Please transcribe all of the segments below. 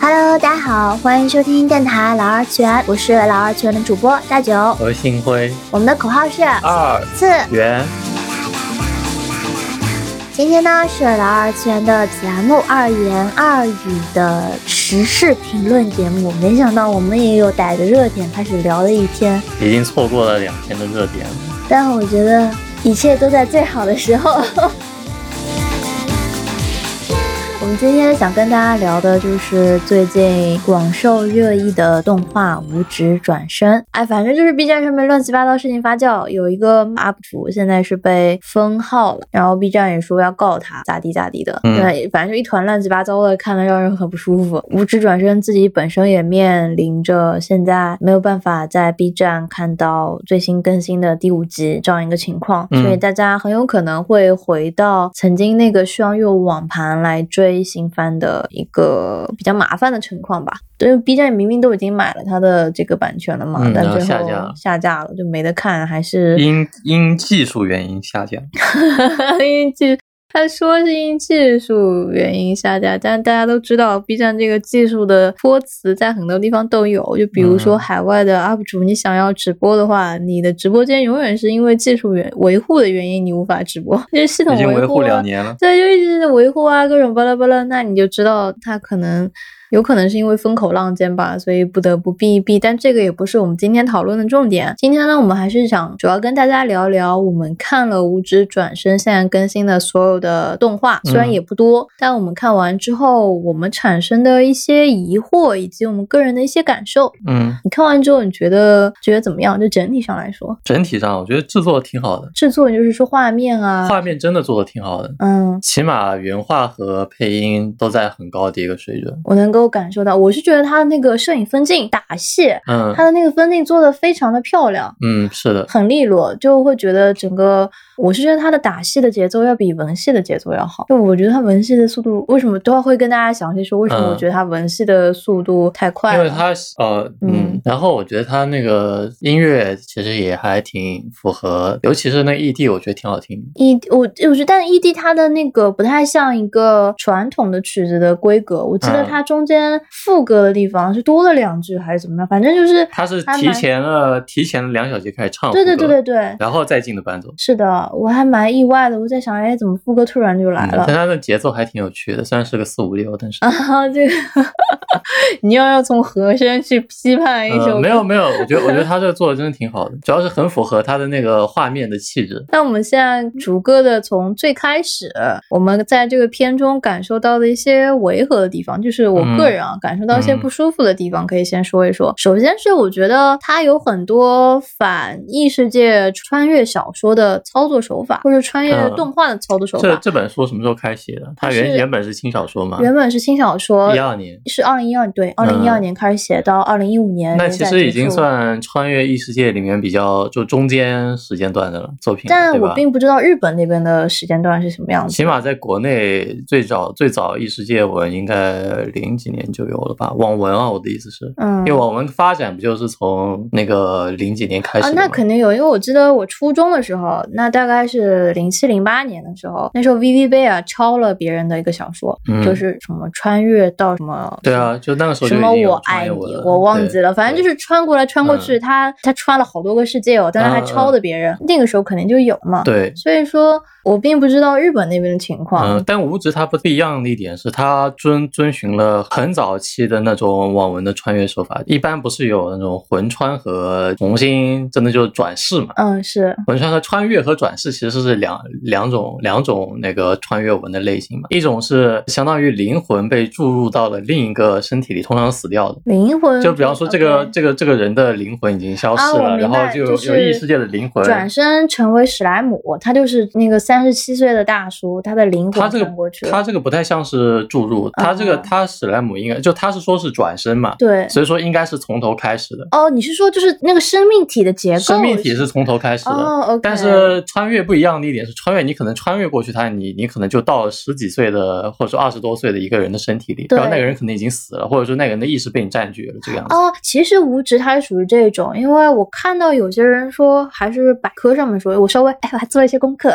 Hello，大家好，欢迎收听电台老二次我是老二次的主播大九，何星辉，我们的口号是二次元。今天呢是老二次元的节目二言二语的时事评论节目，没想到我们也有逮着热点开始聊了一天，已经错过了两天的热点。了，但我觉得一切都在最好的时候。今天想跟大家聊的就是最近广受热议的动画《无职转生》。哎，反正就是 B 站上面乱七八糟事情发酵，有一个 UP 主现在是被封号了，然后 B 站也说要告他，咋地咋地的。对，反正就一团乱七八糟的，看了让人很不舒服。无职转生自己本身也面临着现在没有办法在 B 站看到最新更新的第五集这样一个情况，所以大家很有可能会回到曾经那个需要用网盘来追。新番的一个比较麻烦的情况吧，因为，B 站明明都已经买了它的这个版权了嘛，但最后下架了，就没得看，还是因因技术原因下架，因技。他说是因技术原因下架，但大家都知道 B 站这个技术的托词在很多地方都有，就比如说海外的 UP 主，你想要直播的话，你的直播间永远是因为技术原维护的原因你无法直播，因 为系统维护两年了，对，就一直维护啊，各种巴拉巴拉，那你就知道他可能。有可能是因为风口浪尖吧，所以不得不避一避。但这个也不是我们今天讨论的重点。今天呢，我们还是想主要跟大家聊聊我们看了《无职转身》现在更新的所有的动画，虽然也不多，但我们看完之后，我们产生的一些疑惑以及我们个人的一些感受。嗯，你看完之后，你觉得觉得怎么样？就整体上来说，整体上我觉得制作挺好的。制作就是说画面啊，画面真的做的挺好的。嗯，起码原画和配音都在很高的一个水准。我能够感受到，我是。觉得他的那个摄影分镜、打戏，嗯，他的那个分镜做的非常的漂亮，嗯，是的，很利落，就会觉得整个。我是觉得他的打戏的节奏要比文戏的节奏要好，就我觉得他文戏的速度为什么都要会跟大家详细说为什么我觉得他文戏的速度太快？因为他呃嗯，然后我觉得他那个音乐其实也还挺符合，尤其是那 ED 我觉得挺好听。E 我我觉得但 ED 他的那个不太像一个传统的曲子的规格，我记得他中间副歌的地方是多了两句还是怎么样，反正就是他是提前了提前了两小节开始唱，对对对对对，然后再进的伴奏。是的。我还蛮意外的，我在想，哎，怎么副歌突然就来了？但他的节奏还挺有趣的，虽然是个四五六，但是 啊，这个 你要要从和声去批判一首，没有没有，我觉得我觉得他这个做的真的挺好的，主要是很符合他的那个画面的气质。那我们现在逐个的从最开始，我们在这个片中感受到的一些违和的地方，就是我个人啊感受到一些不舒服的地方，可以先说一说。首先是我觉得它有很多反异世界穿越小说的操作。手法，或者穿越动画的操作手法。这这本书什么时候开写的？它原原本是轻小说吗？原本是轻小说，一二年是二零一二对，二零一二年开始写到二零一五年。那其实已经算穿越异世界里面比较就中间时间段的了作品。但我并不知道日本那边的时间段是什么样子。起码在国内最早最早异世界文应该零几年就有了吧？网文啊，我的意思是，嗯，因为网文发展不就是从那个零几年开始？啊，那肯定有，因为我记得我初中的时候，那大概。是零七零八年的时候，那时候 V V 贝啊抄了别人的一个小说，就是什么穿越到什么，对啊，就那个时候什么我爱你，我忘记了，反正就是穿过来穿过去，他他穿了好多个世界哦，但是还抄的别人，那个时候肯定就有嘛，对，所以说。我并不知道日本那边的情况，嗯，但无职它不不一样的一点是，它遵遵循了很早期的那种网文的穿越手法，一般不是有那种魂穿和重新真的就是转世嘛，嗯，是。魂穿和穿越和转世其实是两两种两种那个穿越文的类型嘛，一种是相当于灵魂被注入到了另一个身体里，通常死掉的。灵魂，就比方说这个这个这个人的灵魂已经消失了，然后就有异世界的灵魂转身成为史莱姆，他就是那个。三十七岁的大叔，他的灵魂穿过去了。他这个不太像是注入，他这个他史莱姆应该就他是说是转身嘛，对，所以说应该是从头开始的。哦，你是说就是那个生命体的结构？生命体是从头开始的。但是穿越不一样的一点是，穿越你可能穿越过去，他你你可能就到了十几岁的或者说二十多岁的一个人的身体里，然后那个人可能已经死了，或者说那个人的意识被你占据了这个样子。哦，其实无职他是属于这种，因为我看到有些人说，还是百科上面说，我稍微哎我还做了一些功课，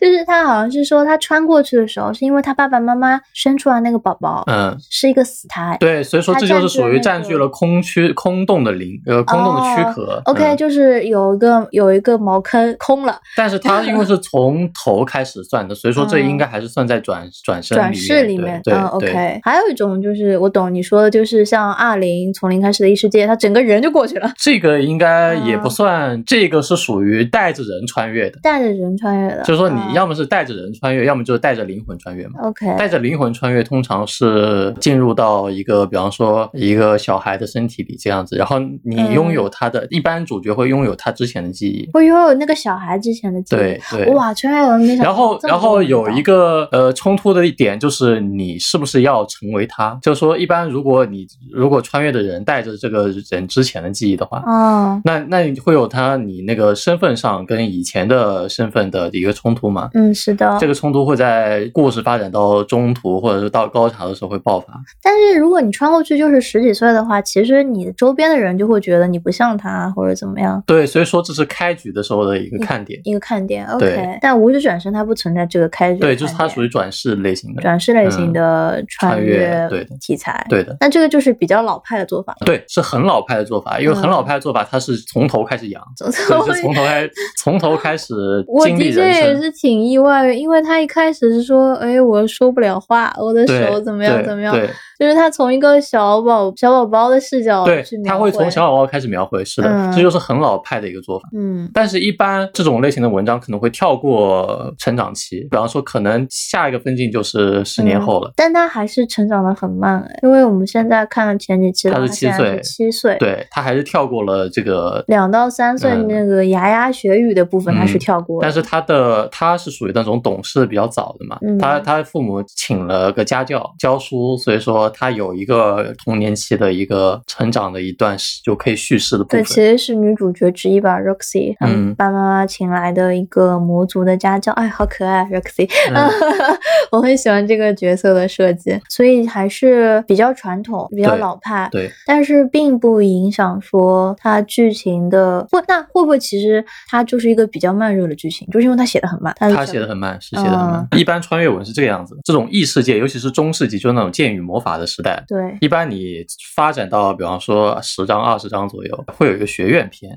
就是他好像是说他穿过去的时候，是因为他爸爸妈妈生出来那个宝宝，嗯，是一个死胎。对，所以说这就是属于占据了空区空洞的灵呃空洞的躯壳。OK，就是有一个有一个茅坑空了。但是他因为是从头开始算的，所以说这应该还是算在转转身转世里面。对，OK。还有一种就是我懂你说的，就是像二零从零开始的异世界，他整个人就过去了。这个应该也不算，这个是属于带着人穿越的，带着人穿越的。就是说你要么是带着人穿越，要么就是带着灵魂穿越嘛。OK。带着灵魂穿越通常是进入到一个，比方说一个小孩的身体里这样子，然后你拥有他的，一般主角会拥有他之前的记忆，会拥有那个小孩之前的记忆。对对。哇，穿越了没想到。然后然后有一个呃冲突的一点就是你是不是要成为他？就是说一般如果你如果穿越的人带着这个人之前的记忆的话，哦，那那你会有他你那个身份上跟以前的身份的一个冲突吗？嗯，是的。这个冲突会在故事发展到中途或者是到高潮的时候会爆发。但是如果你穿过去就是十几岁的话，其实你周边的人就会觉得你不像他或者怎么样。对，所以说这是开局的时候的一个看点，一个看点。OK，但无指转身它不存在这个开局。对，就是它属于转世类型的，转世类型的穿越对题材。对的。那这个就是比较老派的做法。对，是很老派的做法，因为很老派的做法，它是从头开始养，从从头开始从头开始经历人生。是挺意外，因为他一开始是说，哎，我说不了话，我的手怎么样怎么样。就是他从一个小宝小宝宝的视角，对，他会从小宝宝开始描绘，是的，这就是很老派的一个做法。嗯，但是，一般这种类型的文章可能会跳过成长期，比方说，可能下一个分镜就是十年后了。但他还是成长的很慢，因为我们现在看了前几期，他是七岁，七岁，对他还是跳过了这个两到三岁那个牙牙学语的部分，他是跳过。但是他的他是属于那种懂事比较早的嘛，他他父母请了个家教教书，所以说。他有一个童年期的一个成长的一段时，就可以叙事的部分。对，其实是女主角之一吧，Roxy，嗯，爸爸妈妈请来的一个魔族的家教，哎，好可爱，Roxy，我很喜欢这个角色的设计，所以还是比较传统，比较老派。对，但是并不影响说它剧情的，会，那会不会其实它就是一个比较慢热的剧情，就是因为它写的很慢。它写的很慢，是写的很慢。一般穿越文是这个样子，这种异世界，尤其是中世纪，就是那种剑与魔法。的时代，对，一般你发展到，比方说十章、二十章左右，会有一个学院篇。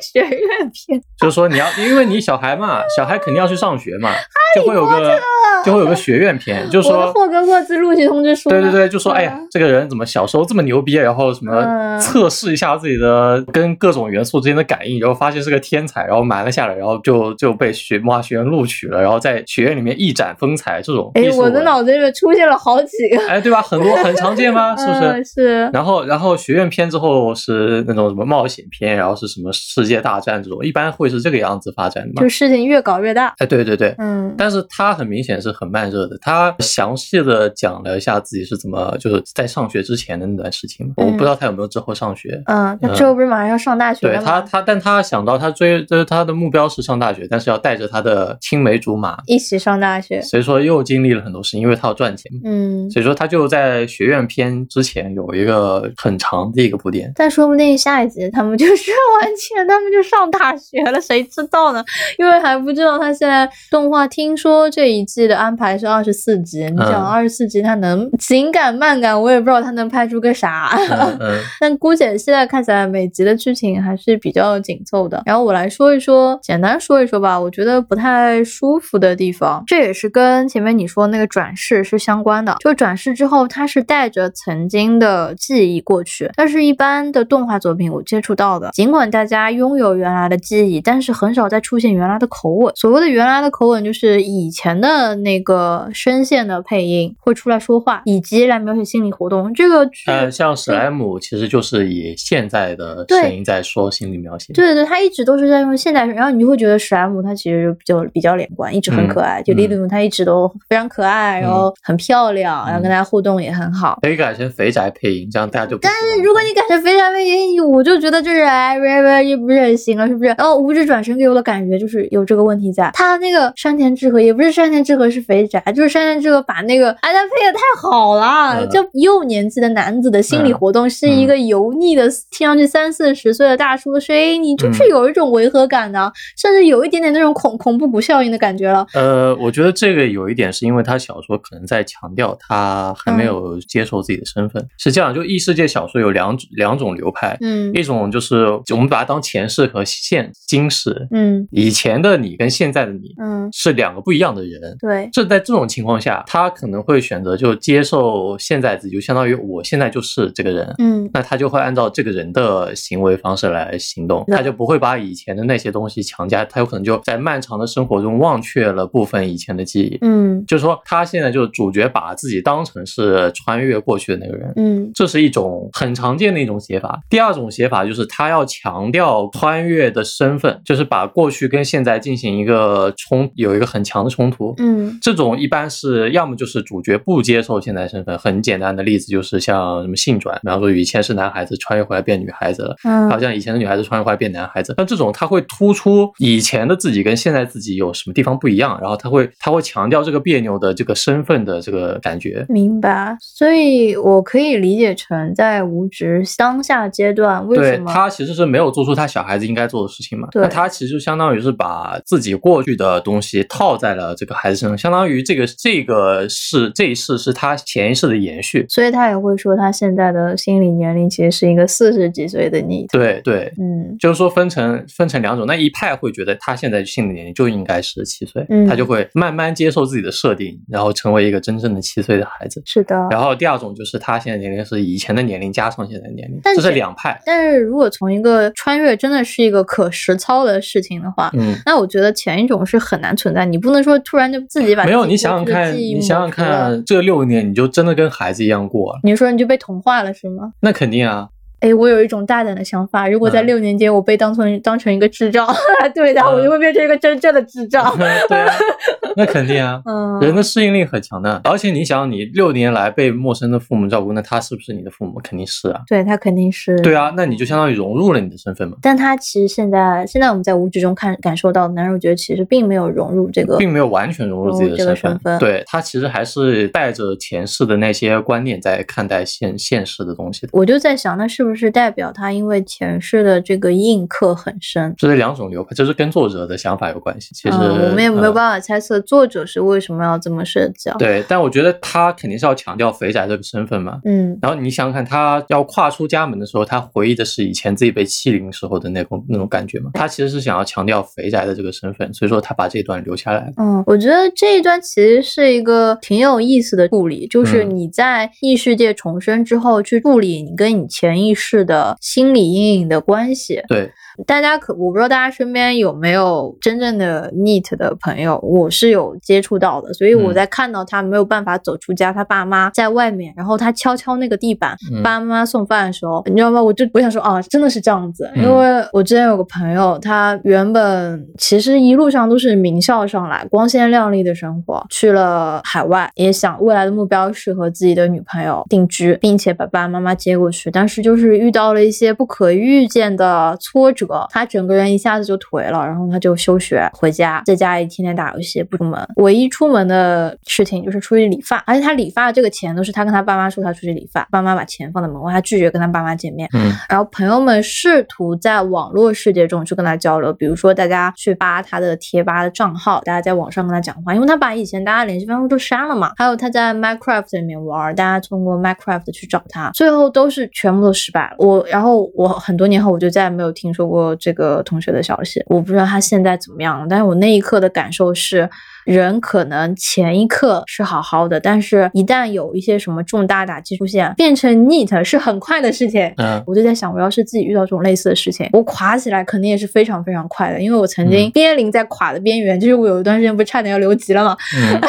学院篇，就是说你要，因为你小孩嘛，小孩肯定要去上学嘛，就会有个，就会有个学院篇，就是说霍格沃兹录取通知书。对对对，就说哎呀，这个人怎么小时候这么牛逼，然后什么测试一下自己的跟各种元素之间的感应，然后发现是个天才，然后瞒了下来，然后就就被学魔法学院录取了，然后在学院里面一展风采，这种。哎，我的脑子里面出现了好几个。哎，对吧？很多很常见吗？是不是？是。然后，然后学院篇之后是那种什么冒险篇，然后是什么世界大战这种。一般会是这个样子发展的嘛？就事情越搞越大。哎，对对对，嗯。但是他很明显是很慢热的，他详细的讲了一下自己是怎么就是在上学之前的那段事情。我不知道他有没有之后上学。嗯，他之后不是马上要上大学了吗？对他，他，但他想到他追，就是他的目标是上大学，但是要带着他的青梅竹马一起上大学。所以说又经历了很多事情，因为他要赚钱。嗯。所以说他就在学院篇之前有一个很长的一个铺垫。但说不定下一集他们就是完钱，他们就上大。学了谁知道呢？因为还不知道他现在动画。听说这一季的安排是二十四集，你讲二十四集，他能紧赶慢赶，我也不知道他能拍出个啥。但姑姐现在看起来每集的剧情还是比较紧凑的。然后我来说一说，简单说一说吧。我觉得不太舒服的地方，这也是跟前面你说那个转世是相关的。就转世之后，他是带着曾经的记忆过去。但是，一般的动画作品我接触到的，尽管大家拥有原来的。记忆，但是很少再出现原来的口吻。所谓的原来的口吻，就是以前的那个声线的配音会出来说话，以及来描写心理活动。这个呃，像史莱姆其实就是以现在的声音在说心理描写。对对，他一直都是在用现代声，然后你就会觉得史莱姆他其实就比较连贯，一直很可爱。就莉莉姆他一直都非常可爱，然后很漂亮，然后跟大家互动也很好。可以改成肥宅配音，这样大家就。但是如果你改成肥宅配音，我就觉得就是哎，也不是很行了，是不是？然后五指转身给我的感觉就是有这个问题在，他那个山田智和也不是山田智和，是是肥宅，就是山田智和把那个哎，他配的太好了，就幼年纪的男子的心理活动是一个油腻的听上去三四十岁的大叔的声音，你就是有一种违和感的，甚至有一点点那种恐恐怖谷效应的感觉了。呃，我觉得这个有一点是因为他小说可能在强调他还没有接受自己的身份，是这样，就异世界小说有两两种流派，嗯，一种就是我们把它当前世和现今世，嗯，以前的你跟现在的你，嗯，是两个不一样的人，对，这在这种情况下，他可能会选择就接受现在自己，就相当于我现在就是这个人，嗯，那他就会按照这个人的行为方式来行动，他就不会把以前的那些东西强加，他有可能就在漫长的生活中忘却了部分以前的记忆，嗯，就是说他现在就是主角把自己当成是穿越过去的那个人，嗯，这是一种很常见的一种写法。第二种写法就是他要强调穿越的身份，就是把过去跟现在进行一个冲，有一个很强的冲突，嗯，这种一般是要么就是主角不接受现在身份，很简单的例子就是像什么性转，比方说以前是男孩子穿越回来变女孩子了，嗯，好像以前的女孩子穿越回来变男孩子，那这种他会突出以前的自己跟现在自己有什么地方不一样，然后他会他会强调这个别扭的这个身份的这个感觉。明白，所以我可以理解成在无职当下阶段，为什么他其实是没有做出他小孩子应该做的事情嘛？对，那他其实就相当于是把自己过去的东西套在了这个孩子身上，相当于这个这个是这一世是他前一世的延续，所以他也会说他现在的心理年龄其实是一个四十几岁的你。对对，嗯，就是说分成分成两种，那一派会觉得他现在心理年龄就应该是七岁，嗯他就会慢慢接受自己的设定，然后成为一个真正的七岁的孩子。是的。然后第二种就是他现在年龄是以前的年龄加上现在的年龄，但这是两派。但是如果从一个穿越真的是一个可实操的事情的话，嗯，那我觉得前一种是很难存在，你不能说突然就自己把没有，你想想看，你想想看，这六年你就真的跟孩子一样过了，你说你就被同化了是吗？那肯定啊。哎，我有一种大胆的想法，如果在嗯六年间我被当成当成一个智障来 对待，嗯我就会变成一个真正的智障。对啊，那肯定啊。嗯，人的适应力很强的，而且你想，你六年来被陌生的父母照顾，那他是不是你的父母？肯定是啊。对他肯定是对啊，那你就相当于融入了你的身份嘛，但他其实现在现在我们在无知中看感受到，男主角其实并没有融入这个，并没有完全融入自己的身身份对他其实还是带着前世的那些观念在看待现现实的东西的。我就在想，那是不是代表他因为前世的这个印刻很深？这是两种流派，这是跟作者的想法有关系。其实、嗯，我们也没有呃办法猜测作者是为什么要这么设计啊。对，但我觉得他肯定是要强调肥宅这个身份嘛。嗯，然后你想想看，他要跨出家门的时候，他回忆的是以前自己被欺凌时候的那种那种感觉嘛。他其实是想要强调肥宅的这个身份，所以说他把这段留下来。嗯，我觉得这一段其实是一个挺有意思的处理，就是嗯你在异世界重生之后去处理你跟你前意识的心理阴影的关系。对，大家可我不知道大家身边有没有真正的 NEET 的朋友，我是有接触到的，所以我嗯在看到他没有办法走出家，他爸妈在外面，然后他敲敲那个地板，嗯爸妈送饭的时候，你知道吗？我就我想说啊，真的是这样子，嗯因为我之前有个朋友，他原本其实一路上都是名校上来，光鲜亮丽的生活，去了海外，也想未来的目标是和自己的女朋友定居，并且把爸爸妈妈接过去，但是就是遇到了一些不可预见的挫折，他整个人一下子就颓了，然后他就休学回家，在家里天天打游戏不出门，唯一出门的事情就是出去理发，而且他理发的这个钱都是他跟他爸妈说他出去理发，爸妈把钱放在门外，他拒绝跟他爸妈见面。嗯然后朋友们试图在网络世界中去跟他交流，比如说大家去扒他的贴吧的账号，大家在网上跟他讲话，因为他把以前大家联系方式都删了嘛。还有他在 Minecraft 里面玩，大家通过 Minecraft 去找他，最后都是全部都失败了。我然后我很多年后我就再也没有听说过这个同学的消息，我不知道他现在怎么样了。但是我那一刻的感受是。人可能前一刻是好好的，但是一旦有一些什么重大打击出现，变成 neat 是很快的事情。嗯我就在想，我要是自己遇到这种类似的事情，我垮起来肯定也是非常非常快的，因为我曾经嗯濒临在垮的边缘，就是我有一段时间不是差点要留级了嘛？嗯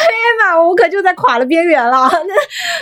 我可就在垮的边缘了。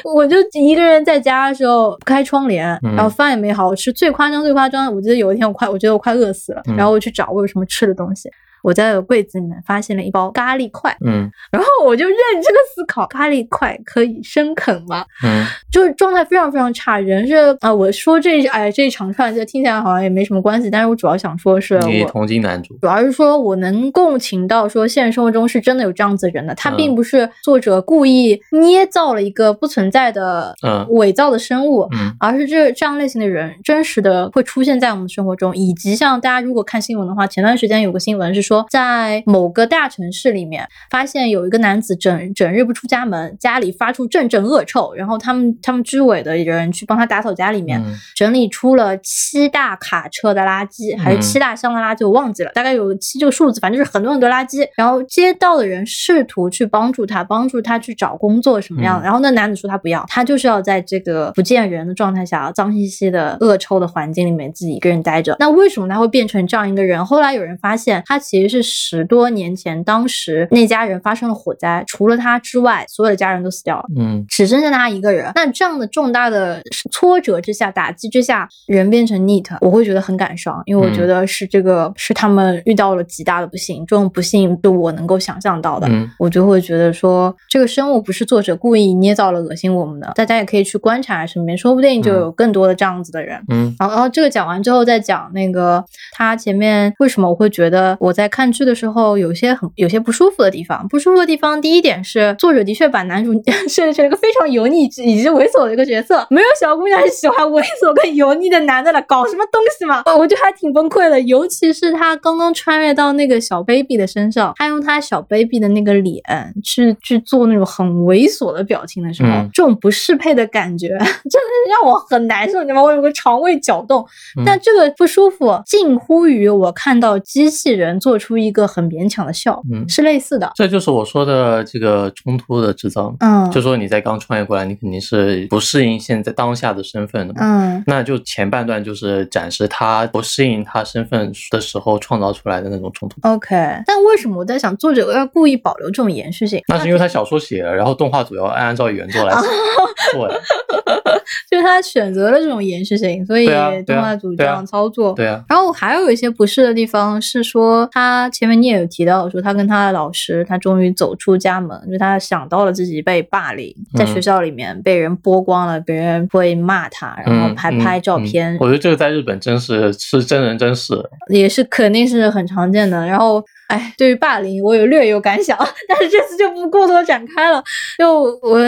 那我就一个人在家的时候不开窗帘，嗯然后饭也没好好吃。最夸张最夸张，我记得有一天我快，我觉得我快饿死了，嗯然后我去找我有什么吃的东西。我在柜子里面发现了一包咖喱块，嗯。然后我就认真的思考，咖喱块可以生啃吗？嗯。就是状态非常非常差。人是啊，我说这哎这一长串，这听起来好像也没什么关系，但是我主要想说是你同情男主，主要是说我能共情到说现实生活中是真的有这样子人的，他并不是作者故意捏造了一个不存在的嗯。伪造的生物，嗯。而是这这样类型的人真实的会出现在我们生活中，以及像大家如果看新闻的话，前段时间有个新闻是说，在某个大城市里面发现有一个男子整整日不出家门，家里发出阵阵恶臭，然后他们他们居委的人去帮他打扫家里面，嗯整理出了七大卡车的垃圾，还是七大箱的垃圾，我忘记了，大概有七这个数字，反正就是很多很多垃圾。然后街道的人试图去帮助他，帮助他去找工作什么样的。嗯然后那男子说他不要，他就是要在这个不见人的状态下，脏兮兮的恶臭的环境里面自己一个人待着。那为什么他会变成这样一个人？后来有人发现，他其实是十多年前，当时那家人发生了火灾，除了他之外，所有的家人都死掉了。嗯只剩下他一个人。那这样的重大的挫折之下、打击之下，人变成 neat，我会觉得很感伤，因为我觉得是这个、是他们遇到了极大的不幸，这种不幸是我能够想象到的。嗯我就会觉得说，这个生物不是作者故意捏造了恶心我们的，大家也可以去观察身边，说不定就有更多的这样子的人。嗯然后，然后这个讲完之后，再讲那个他前面为什么我会觉得我在看剧的时候有些很有些不舒服的地方。不舒服的地方，第一点是作者的确把男主 设计成一个非常油腻以及猥琐的一个角色，没有小姑娘是喜欢猥琐跟油腻的男的了，搞什么东西嘛？我觉得还挺崩溃的，尤其是他刚刚穿越到那个小 baby 的身上，他用他小 baby 的那个脸去去做那种很猥琐的表情的时候，嗯这种不适配的感觉 真的让我很难受，你知道吗？我有个肠胃搅动。嗯但这个不舒服近乎于我看到机器人做出一个很勉强的笑，嗯，是类似的。这就是我说的这个冲突的制造。嗯，就说你在刚创业过来，你肯定是不适应现在当下的身份的嘛。嗯那就前半段就是展示他不适应他身份的时候创造出来的那种冲突。，OK。但为什么我在想，作者要故意保留这种延续性？那是因为他小说写了，然后动画组要按照原作来 做呀。就是他选择了这种延续性，所以动画组这样操作。对啊，然后还有一些不适的地方是说，他前面你也有提到说，他跟他的老师，他终于走出家门，就他想到了自己被霸凌，在学嗯校里面被人剥光了，别人会骂他，然后嗯还拍照嗯片，我觉得这个在日本真是是真人真事。也是肯定是很常见的。然后，哎，对于霸凌，我有略有感想，但是这次就不过多展开了。就我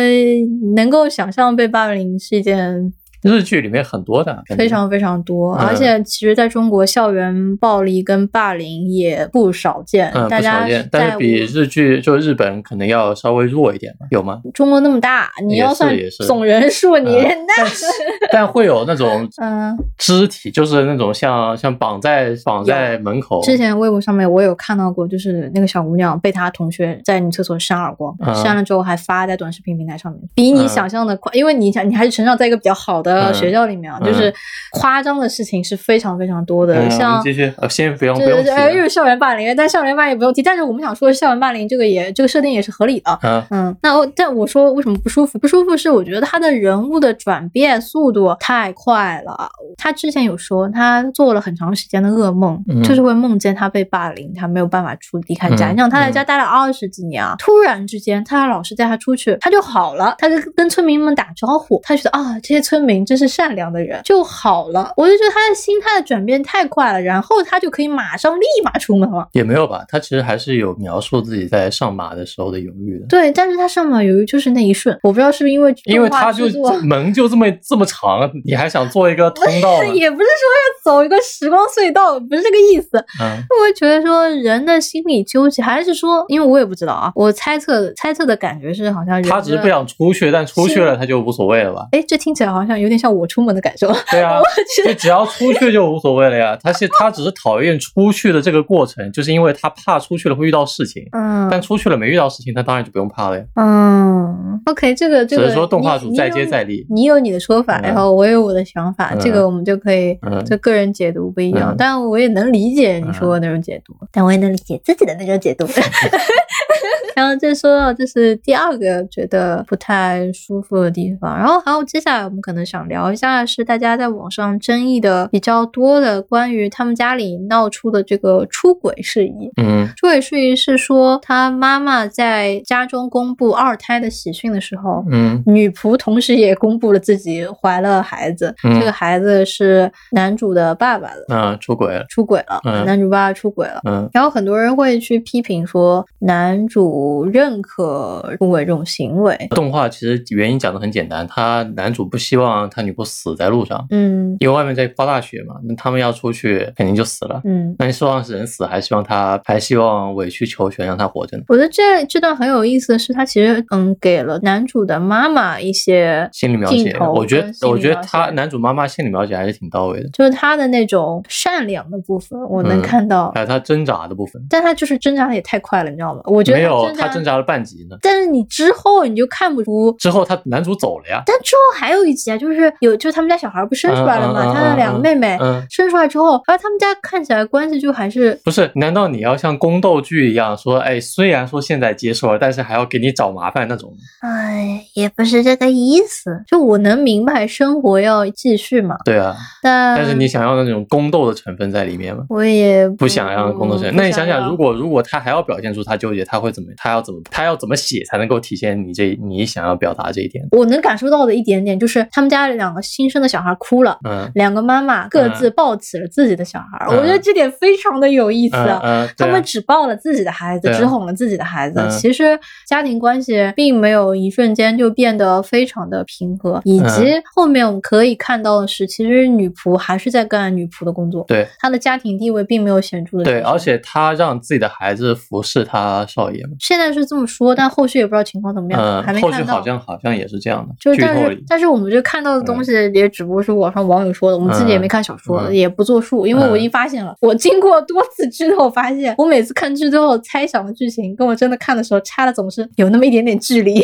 能够想象被霸凌是一件日剧里面很多的，非常非常多，嗯而且其实在中国，校园暴力跟霸凌也不少见。大家但是比日剧就日本可能要稍微弱一点吧，有吗？中国那么大，你要算总人数，你但是但会有那种 嗯。肢体，就是那种像像绑在绑在门口，之前微博上面我有看到过，就是那个小姑娘被她同学在女厕所扇耳光，嗯扇了之后还发在短视频平台上面，比你嗯想象的快，因为你想你还是成长在一个比较好的嗯学校里面啊，就是夸张的事情是非常非常多的，嗯像继续，呃先不用不用提对对对，呃又，是校园霸凌，但校园霸凌不用提，但是我们想说校园霸凌这个也这个设定也是合理的。嗯嗯，那我但我说为什么不舒服？不舒服是我觉得他的人物的转变速度太快了。他之前有说他做了很长时间的噩梦，嗯就是会梦见他被霸凌，他没有办法出离开家。嗯你想他在家待了二十几年啊，突然之间他的老师带他出去，他就好了，他就跟村民们打招呼，他觉得啊这些村民真是善良的人，就好了。我就觉得他的心态的转变太快了，然后他就可以马上立马出门了。也没有吧，他其实还是有描述自己在上马的时候的犹豫的。对，但是他上马犹豫就是那一瞬，我不知道是不是因为因为他就门就这么这么长，你还想做一个 通道？也不是说要走一个时光隧道，不是这个意思。嗯我会觉得说人的心理纠结，还是说，因为我也不知道啊，我猜测猜测的感觉是好像人他只是不想出去，但出去了他就无所谓了吧？哎，这听起来好像有点像我出门的感受。对啊 就只要出去就无所谓了呀。他是 他只是讨厌出去的这个过程，就是因为他怕出去了会遇到事情。嗯但出去了没遇到事情，他当然就不用怕了呀。嗯，OK，这个这个，只是说动画组再接再厉。你有你的说法，嗯然后我有我的想法，嗯这个我们就可以嗯就个人解读不一样，嗯但我也能理解你说的那种解读，但我也能理解自己的那种解读。然后再说到这是第二个觉得不太舒服的地方，然后还有接下来我们可能想聊一下是大家在网上争议的比较多的关于他们家里闹出的这个出轨事宜。嗯，出轨事宜是说他妈妈在家中公布二胎的喜讯的时候，嗯。女仆同时也公布了自己怀了孩子，嗯。这个孩子是男主的爸爸的。嗯，出轨了，出轨了，嗯。男主爸爸出轨了，嗯。然后很多人会去批评说，男主认可出轨这种行为，动画其实原因讲的很简单，他男主不希望他女仆死在路上，嗯因为外面在刮大雪嘛，那他们要出去肯定就死了。嗯。那你希望是人死，还希望他还希望委曲求全让他活着呢？我觉得这这段很有意思的是，他其实嗯给了男主的妈妈一些心理描写，我觉得我觉得他男主妈妈心理描写还是挺到位的，就是他的那种善良的部分，我能嗯看到，还有他挣扎的部分。但他就是挣扎的也太快了，你知道吗？我觉得没有，他挣扎了半集呢。但是你之后你就看不出。之后他男主走了呀。但之后还有一集啊，就是有，就是他们家小孩不生出来了嘛，嗯嗯嗯他的两个妹妹嗯，生出来之后，而他们家看起来关系就还是不是？难道你要像宫斗剧一样说，哎，虽然说现在接受了，但是还要给你找麻烦那种？哎，也不是这个意思。就我能明白生活要继续嘛，对啊，但但是你想要那种宫斗的成分在里面吗？我也不想让宫斗成分。那你想想，如果如果他还要表现出他纠结，他会怎么？他要怎么？他要怎么写才能够体现你这你想要表达这一点？我能感受到的一点点就是他们家两个新生的小孩哭了。嗯两个妈妈各自抱起了自己的小孩，嗯我觉得这点非常的有意思啊。嗯嗯，他们只抱了自己的孩子，只哄了自己的孩子。嗯其实家庭关系并没有一瞬间就变得非常的平和，以嗯及后面我们可以看到的是，其实女仆还是在干女仆的工作，对她的家庭地位并没有显著的对，而且她让自己的孩子服侍她少爷嘛。现在是这么说，但后续也不知道情况怎么样，还嗯，没看到。后续好像好像也是这样的，就是，但是。但是我们就看到的东西也只不过是网上网友说的，我们自己也没看小说，嗯也不作数，因为我已经发现了，我经过多次剧透，发现我每次看剧之后猜想的剧情跟我真的看的时候差的总是有那么一点点距离。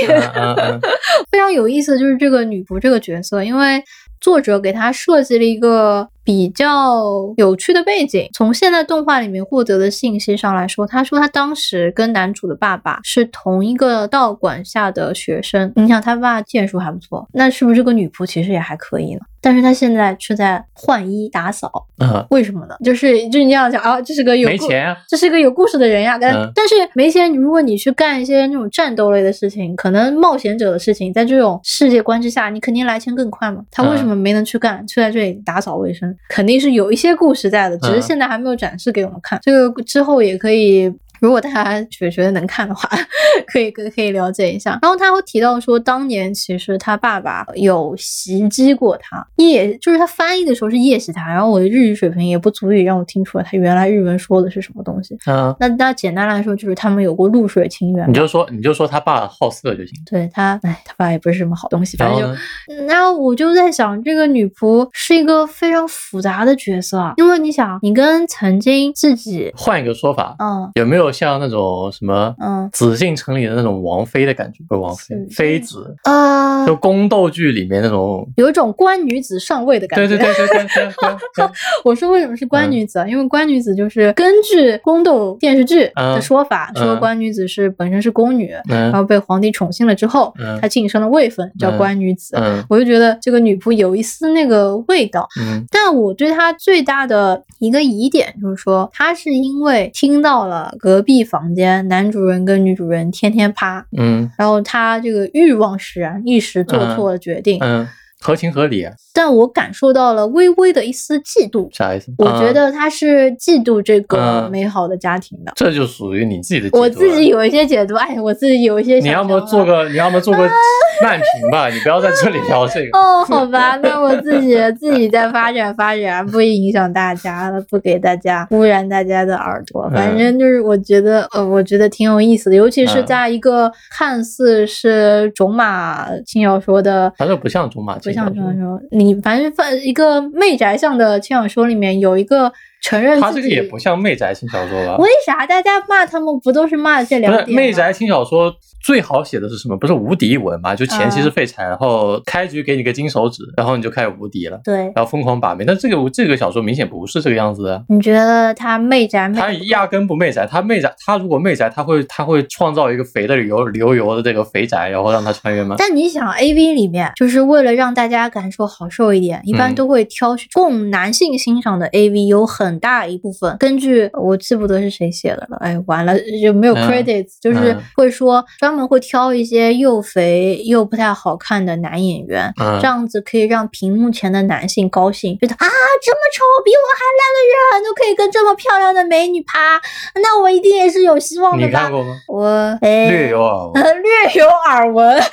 非常有意思的就是这个女仆这个角色，因为作者给她设计了一个比较有趣的背景。从现在动画里面获得的信息上来说，他说他当时跟男主的爸爸是同一个道馆下的学生。你想他爸剑术还不错，那是不是这个女仆其实也还可以呢？但是他现在却在换衣打扫，嗯，为什么呢？就是就是你这样讲啊，这是个有钱啊。这是个有故事的人呀，但、嗯但是没钱，如果你去干一些那种战斗类的事情，可能冒险者的事情，在这种世界观之下，你肯定来钱更快嘛。他为什么没能去干，却在这里打扫卫生？肯定是有一些故事在的，只是嗯现在还没有展示给我们看。这个之后也可以。如果大家觉觉得能看的话，可以可以可以了解一下。然后他会提到说，当年其实他爸爸有袭击过他，夜就是他翻译的时候是夜袭他，然后我的日语水平也不足以让我听出来他原来日文说的是什么东西。嗯，那那简单来说，就是他们有过露水情缘你。就说你就说他爸好色就行。对他，哎，他爸也不是什么好东西，反正就然后呢？嗯然后我就在想，这个女仆是一个非常复杂的角色啊，因为你想，你跟曾经自己，换一个说法，嗯有没有像那种什么嗯。紫禁城里的那种王妃的感觉不王妃妃子啊。就宫斗剧里面那种。有一种官女子上位的感觉。对对对对对 我说为什么是官女子啊？因为官女子就是根据宫斗电视剧的说法说官女子是本身是宫女然后被皇帝宠幸了之后她晋升了位分叫官女子。我就觉得这个女仆有一丝那个味道。但我对她最大的一个疑点就是说她是因为听到了隔壁房间男主人跟女主人天天趴，嗯然后他这个欲望使然，一时做错了决定。嗯，合情合理啊，但我感受到了微微的一丝嫉妒，啥意思？我觉嗯得他是嫉妒这个嗯美好的家庭的。这就属于你自己的解读。我自己有一些解读，哎，我自己有一些想你要么做个，你要么做个 慢评吧，你不要在这里聊这个。哦，好吧，那我自己自己再发展发展，不影响大家了，不给大家污染大家的耳朵。反正就是我觉得，呃，我觉得挺有意思的，尤其是嗯在一个看似是种马轻小说的。反正不像种马不轻像这样说，你反正放一个媚宅向的轻小说里面有一个承认他这个也不像媚宅轻小说吧？为啥大家骂他们不都是骂这两点？媚宅轻小说最好写的是什么？不是无敌文吗？就前期是废柴，然后开局给你个金手指，然后你就开始无敌了，对，然后疯狂把妹。但这个这个小说明显不是这个样子的。你觉得他媚宅？他压根不媚宅，他媚宅，他如果媚宅，他会他会创造一个肥的流流油的这个肥宅，然后让他穿越吗？但你想，A V 里面就是为了让大家感受好受一点，一般都会挑选供男性欣赏的 A V，有很大一部分根据我记不得是谁写的了，哎，完了就没有 credits，就是会说专门会挑一些又肥又不太好看的男演员，这样子可以让屏幕前的男性高兴，觉得啊这么丑比我还烂的人都可以跟这么漂亮的美女趴，那我一定也是有希望的吧？你看过吗？我略有耳闻，略有耳闻。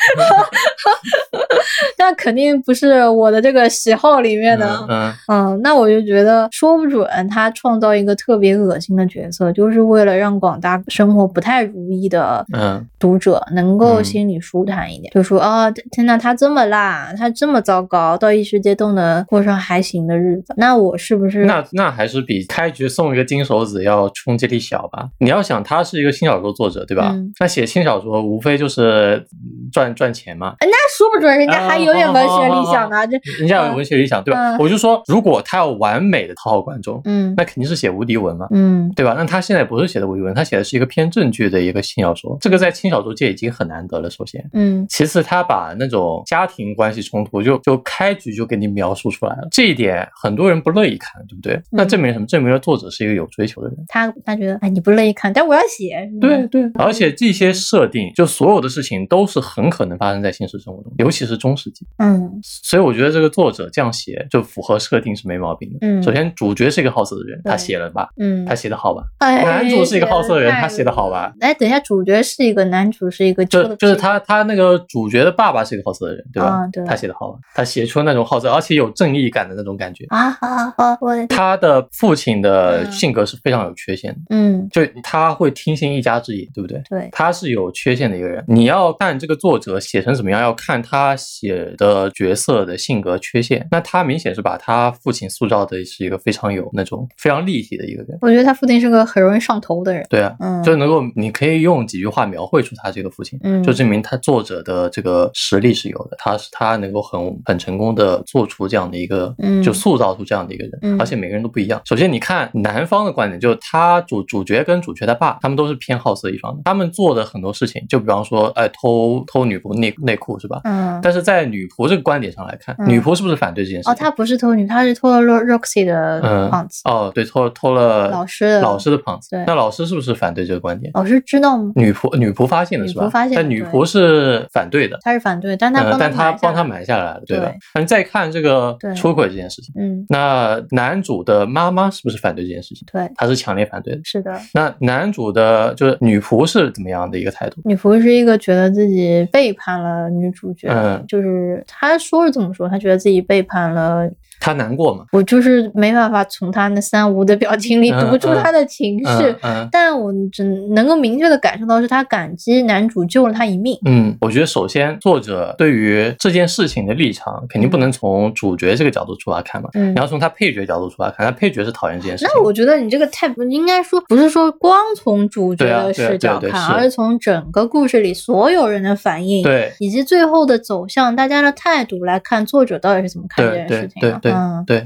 但肯定不是我的这个喜好里面的，嗯嗯，那我就觉得说不准他创造一个特别恶心的角色，就是为了让广大生活不太如意的嗯读者能够心里舒坦一点，就说哦，天呐，他这么烂，他这么糟糕，到异世界都能过上还行的日子，那我是不是？那那还是比开局送一个金手指要冲击力小吧？你要想他是一个轻小说作者，对吧？那写轻小说无非就是赚赚钱嘛。那说不准人家还有点文学理想呢，这人家有文学理想，对吧？我就说，如果他要完美的讨好观众，嗯，那肯定是写无敌文嘛，嗯，对吧？那他现在不是写的无敌文，他写的是一个偏正剧的一个轻小说，这个在轻小说界已经很难得了。首先，嗯，其次他把那种家庭关系冲突就就开局就给你描述出来了，这一点很多人不乐意看，对不对？那证明什么？证明了作者是一个有追求的人。他他觉得，哎，你不乐意看，但我要写。对对，而且这些设定，就所有的事情都是很可能发生在现实生活中，尤其是中世纪。嗯，所以我觉得这个作者这样写就符合设定是没毛病的。嗯，首先主角是一个好色的人，他写了吧？嗯，他写的好吧？男主是一个好色的人，他写的好吧？哎，等一下，主角是一个男主是一个，就就是他他那个主角的爸爸是一个好色的人，对吧？对，他写的好吧？他写出那种好色而且有正义感的那种感觉啊好啊啊！我他的父亲的性格是非常有缺陷的，嗯，就他会听信一家之言，对不对？对，他是有缺陷的一个人。你要看这个作者写成什么样，要看他写的角色的性格缺陷。那他明显是把他父亲塑造的是一个非常有那种非常立体的一个人。我觉得他父亲是个很容易上头的人。对啊，嗯，就能够你可以用几句话描绘出他这个父亲，嗯，就证明他作者的这个实力是有的。他是他能够很很成功的做出这样的一个，嗯，就塑造出这样的一个人，而且每个人都不一样。首先你看男方的观点，就是他主主角跟主角他爸，他们都是偏好色一方的。他们做的很多事情，就比方说，哎，偷偷女仆内内裤是吧？嗯。但是在女仆这个观点上来看，女仆是不是反对这件事？哦，他不是偷女，他是偷了 Roxy 的胖子。哦，对，偷偷了老师老师的胖子。对。那老师是不是反对这个观点？老师知道吗？女仆女仆发现的是吧？女仆发现。但女仆是反对的。她是反对，但她但她帮她买下来了，对吧？那再看这个出轨这件事情，嗯，那男主的妈妈是不是反对这件事情？对，她是强烈反对的。是的。那男主的就是女仆是怎么样的一个态度？女仆是一个觉得自己背叛了女主角，嗯，就是她说是这么说，她觉得自己背叛了。他难过吗？我就是没办法从他那三无的表情里读出他的情绪，但我只能够明确的感受到是他感激男主救了他一命。嗯，我觉得首先作者对于这件事情的立场肯定不能从主角这个角度出发看嘛，你要从他配角角度出发看，他配角是讨厌这件事情。那我觉得你这个太不应该说，不是说光从主角的视角看，而是从整个故事里所有人的反应，对，以及最后的走向，大家的态度来看作者到底是怎么看这件事情的。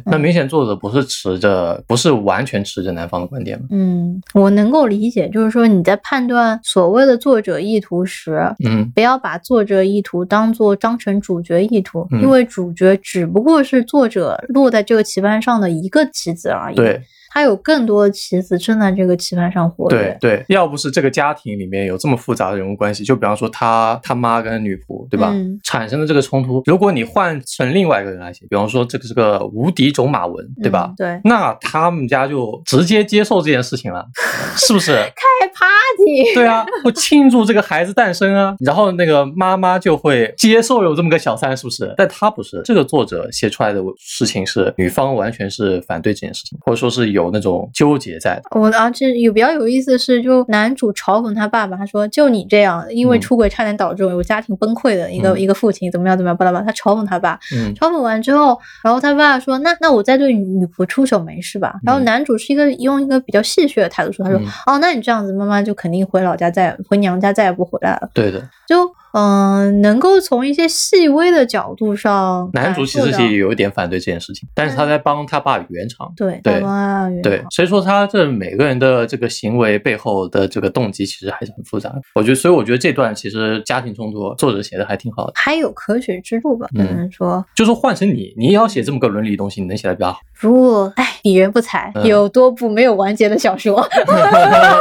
那明显作者不是持着，不是完全持着男方的观点吗？嗯，我能够理解，就是说你在判断所谓的作者意图时，嗯，不要把作者意图当做当成主角意图，因为主角只不过是作者落在这个棋盘上的一个棋子而已。对。他有更多的棋子正在这个棋盘上活跃。对对，要不是这个家庭里面有这么复杂的人物关系，就比方说他他妈跟女仆，对吧？产生的这个冲突，如果你换成另外一个人来写，比方说这个是个无敌种马文，对吧？对，那他们家就直接接受这件事情了，是不是？开 party。对啊，会庆祝这个孩子诞生啊，然后那个妈妈就会接受有这么个小三，是不是？但他不是，这个作者写出来的事情是女方完全是反对这件事情，或者说是有。有那种纠结在的。我而且有比较有意思的是，就男主嘲讽他爸爸，他说：“就你这样，因为出轨差点导致我家庭崩溃的一个、嗯一个父亲，怎么样怎么样，巴拉巴拉。”他嘲讽他爸，嗯嘲讽完之后，然后他爸说：“那那我再对女仆出手没事吧？”然后嗯男主是一个用一个比较戏谑的态度说：“他说、嗯哦，那你这样子，妈妈就肯定回老家再回娘家再也不回来了。对的，”就嗯、能够从一些细微的角度上，男主其实也有一点反对这件事情，但是他在帮他爸圆场。对对对，所以说他这每个人的这个行为背后的这个动机其实还是很复杂的。我觉得，所以我觉得这段其实家庭冲突作者写的还挺好的。还有可取之处吧，只嗯能说。就说换成你，你也要写这么个伦理东西，你能写的比较好。如果哎，鄙人不才，嗯有多部没有完结的小说，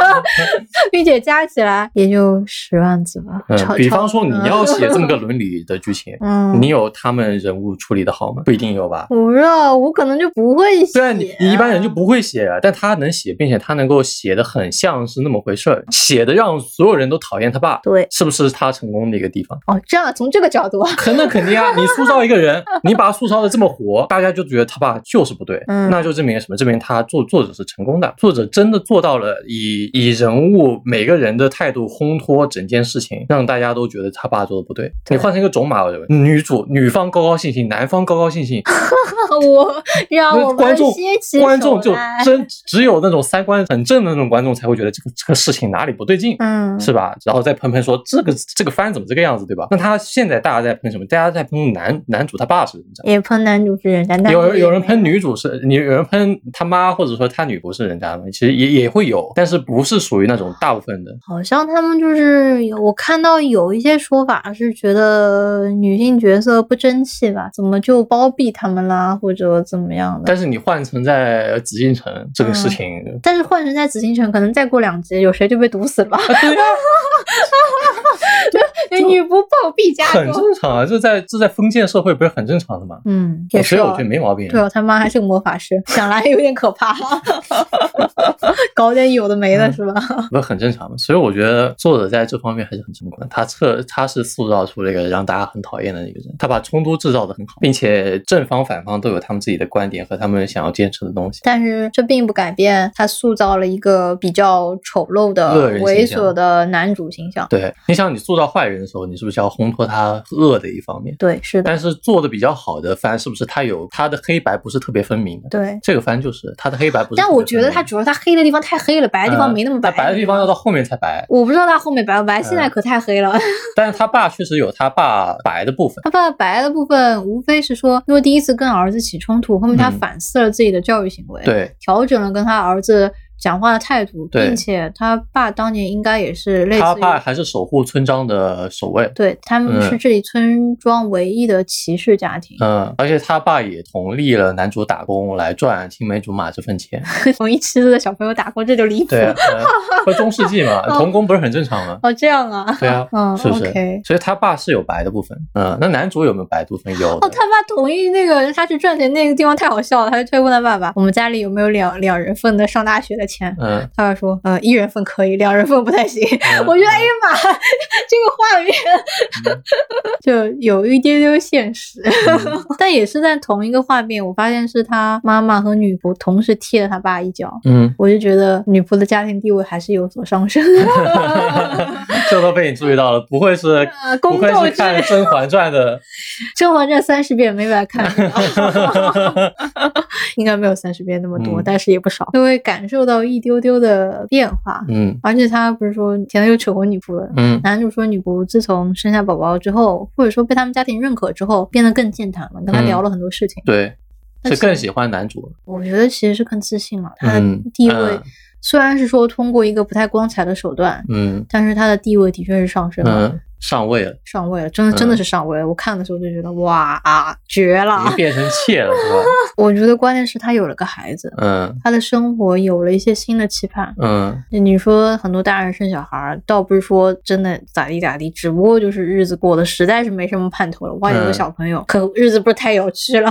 并且加起来也就十万字吧。嗯，比方超说你要写这么个伦理的剧情，嗯，你有他们人物处理的好吗？不一定有吧。我不知道，我可能就不会写。对啊，你你一般人就不会写啊，但他能写，并且他能够写的很像是那么回事儿，写的让所有人都讨厌他爸，对是不是他成功的一个地方？哦，这样从这个角度，肯那肯定啊！你塑造一个人，你把他塑造的这么活，大家就觉得他爸就是不对，嗯那就证明什么？证明他作作者是成功的，作者真的做到了以以人物每个人的态度烘托整件事情，让大家都觉得他爸做的不对。对你换成一个种马我认为，女主女方高高兴兴，男方高高兴兴，我让我们观众观众就真只有那种三观很正的那种观众才会觉得这个这个事情哪里不对劲。嗯，是吧？然后再喷喷说这个这个番怎么这个样子，对吧？那他现在大家在喷什么？大家在喷男男主他爸是人渣，也喷男主是人家，男主有有人喷女主是，你有人喷他妈，或者说他女不是人家的，其实也也会有，但是不是属于那种大部分的。好像他们就是有，我看到有一些说法是觉得女性角色不争气吧，怎么就包庇他们啦，或者怎么样的。但是你换成在紫禁城这个事情，但是换成在紫禁城，可能再过两集，有谁就被毒死了吧？啊对啊，女不暴毙家很。正常啊，这在这在封建社会不是很正常的吗？嗯，也是哦所以我觉得没毛病。对哦，他妈还是个魔法师，想来有点可怕，搞点有的没的是吧？不是很正常吗？所以我觉得作者在这方面还是很成功的。他测他是塑造出了一个让大家很讨厌的一个人，他把冲突制造的很好，并且正方反方都有他们自己的观点和他们想要坚持的东西。但是这并不改变他塑造了一个比较丑陋的、猥琐的男主形象。对，你想你塑造坏人的时候，你是不是要烘托他恶的一方面？对，是的，但是做的比较好的番，是不是他有他的黑白不是特别分明的？对。这个番就是他的黑白不是。但我觉得他主要他黑的地方太黑了，白的地方嗯没那么白。他白的地方要到后面才白，我不知道他后面白不白，现在嗯可太黑了。但是他爸确实有他爸白的部分。他爸白的部分，无非是说，因为第一次跟儿子起冲突，后面他嗯反思了自己的教育行为，对，调整了跟他儿子讲话的态度，并且他爸当年应该也是类似于，他爸还是守护村庄的守卫。对他们是嗯这里村庄唯一的骑士家庭，嗯，而且他爸也同意了男主打工来赚青梅竹马这份钱。同意妻子的小朋友打工，这就离谱。对啊，中世纪嘛，童工不是很正常吗？哦，这样啊，对啊，嗯是不是 OK 所以他爸是有白的部分。嗯，那男主有没有白部分？有哦，他爸同意那个他去赚钱那个地方太好笑了，他就推问他爸爸：“我们家里有没有两两人份的上大学的钱？”嗯，他爸说：“呃，一人份可以，两人份不太行。嗯我觉得哎呀妈，这个画面 就有一丢丢现实，嗯 但也是在同一个画面，我发现是他妈妈和女仆同时踢了他爸一脚。嗯，我就觉得女仆的家庭地位还是有所上升。这都被你注意到了，不会是呃不愧是看《甄嬛传》的，《甄嬛传》三十遍没白看，应该没有三十遍那么多，嗯但是也不少，就会感受到一丢丢的变化。嗯而且他不是说前头又扯过女仆了，嗯男主说女仆自从生下宝宝之后，或者说被他们家庭认可之后，变得更健谈了，跟他嗯聊了很多事情。对，是更喜欢男主。我觉得其实是更自信了，他的嗯地位、嗯虽然是说通过一个不太光彩的手段，嗯但是他的地位的确是上升了。嗯，上位了，上位了，真的真的嗯是上位了。我看的时候就觉得哇啊，绝已了经！变成妾了，是吧？我觉得关键是他有了个孩子，嗯他的生活有了一些新的期盼。嗯你说很多大人生小孩，倒不是说真的咋地咋地，只不过就是日子过得实在是没什么盼头了。哇，有个嗯小朋友，可日子不是太有趣了。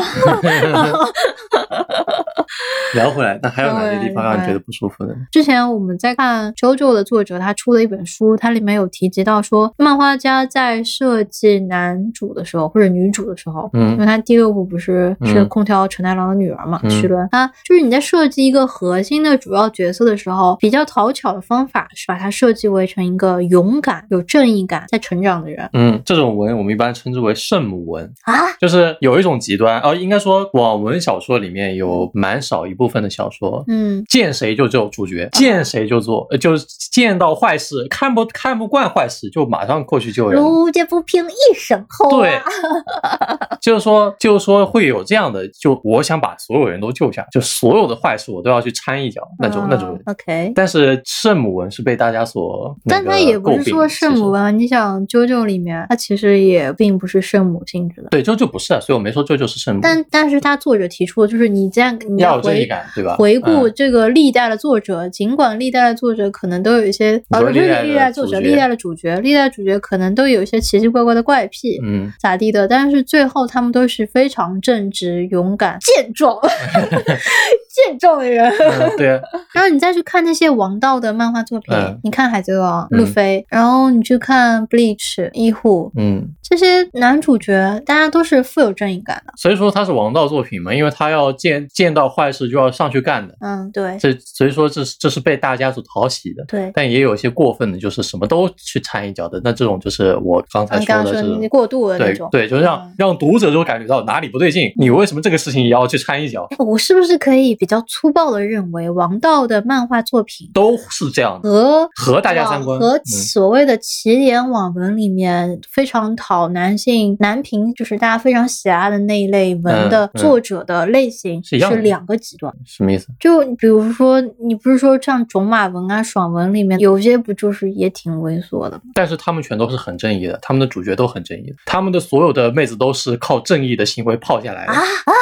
聊回来，那还有哪些地方让你觉得不舒服的？之前我们在看 JoJo 的作者，他出了一本书，它里面有提及到说，漫画家在设计男主的时候或者女主的时候，嗯，因为他第六部不是是空调陈太郎的女儿嘛，徐伦，他就是你在设计一个核心的主要角色的时候，比较讨巧的方法是把它设计为成一个勇敢、有正义感、在成长的人。嗯，这种文我们一般称之为圣母文啊，就是有一种极端，哦，应该说网文小说里面有蛮少一部分的小说，嗯，见谁就做主角，见谁就做，就是见到坏事，看不看不惯坏事，就马上过去救人。路见不平一声吼。对，就是说，就是说会有这样的，就我想把所有人都救下，就所有的坏事我都要去掺一脚，那种那种。OK。但是圣母文是被大家所，但他也不是说圣母文，你想啾啾里面，它其实也并不是圣母性质的。对，啾啾不是，所以我没说啾啾是圣母。但但是他作者提出的就是你这样，你要有正义感，对吧？回顾这个历代的作者，尽管历代的作者可能都有一些，啊，不是历代作者，历代的主角，历代主角可能都有一些奇奇怪怪的怪癖，嗯，咋地的？但是最后他们都是非常正直、勇敢、健壮。健壮的人，对。啊 然后你再去看那些王道的漫画作品，你看《海贼王》、路飞，然后你去看《Bleach》、医护，嗯，这些男主角大家都是富有正义感的。所以说他是王道作品嘛，因为他要见见到坏事就要上去干的。嗯，对。这所以说这这是被大家所讨喜的。对。但也有一些过分的，就是什么都去掺一脚的。那这种就是我刚才说的这种过度的那种。对，就是让让读者都感觉到哪里不对劲。你为什么这个事情也要去掺一脚？我是不是可以？比较粗暴的认为，王道的漫画作品都是这样的，和和大家三观，和所谓的起点网文里面非常讨男性男频，就是大家非常喜爱的那一类文的作者的类型是两个极端。什么意思？就比如说，你不是说像种马文啊、爽文里面有些不就是也挺猥琐的吗？但是他们全都是很正义的，他们的主角都很正义的，他们的所有的妹子都是靠正义的行为泡下来的啊啊！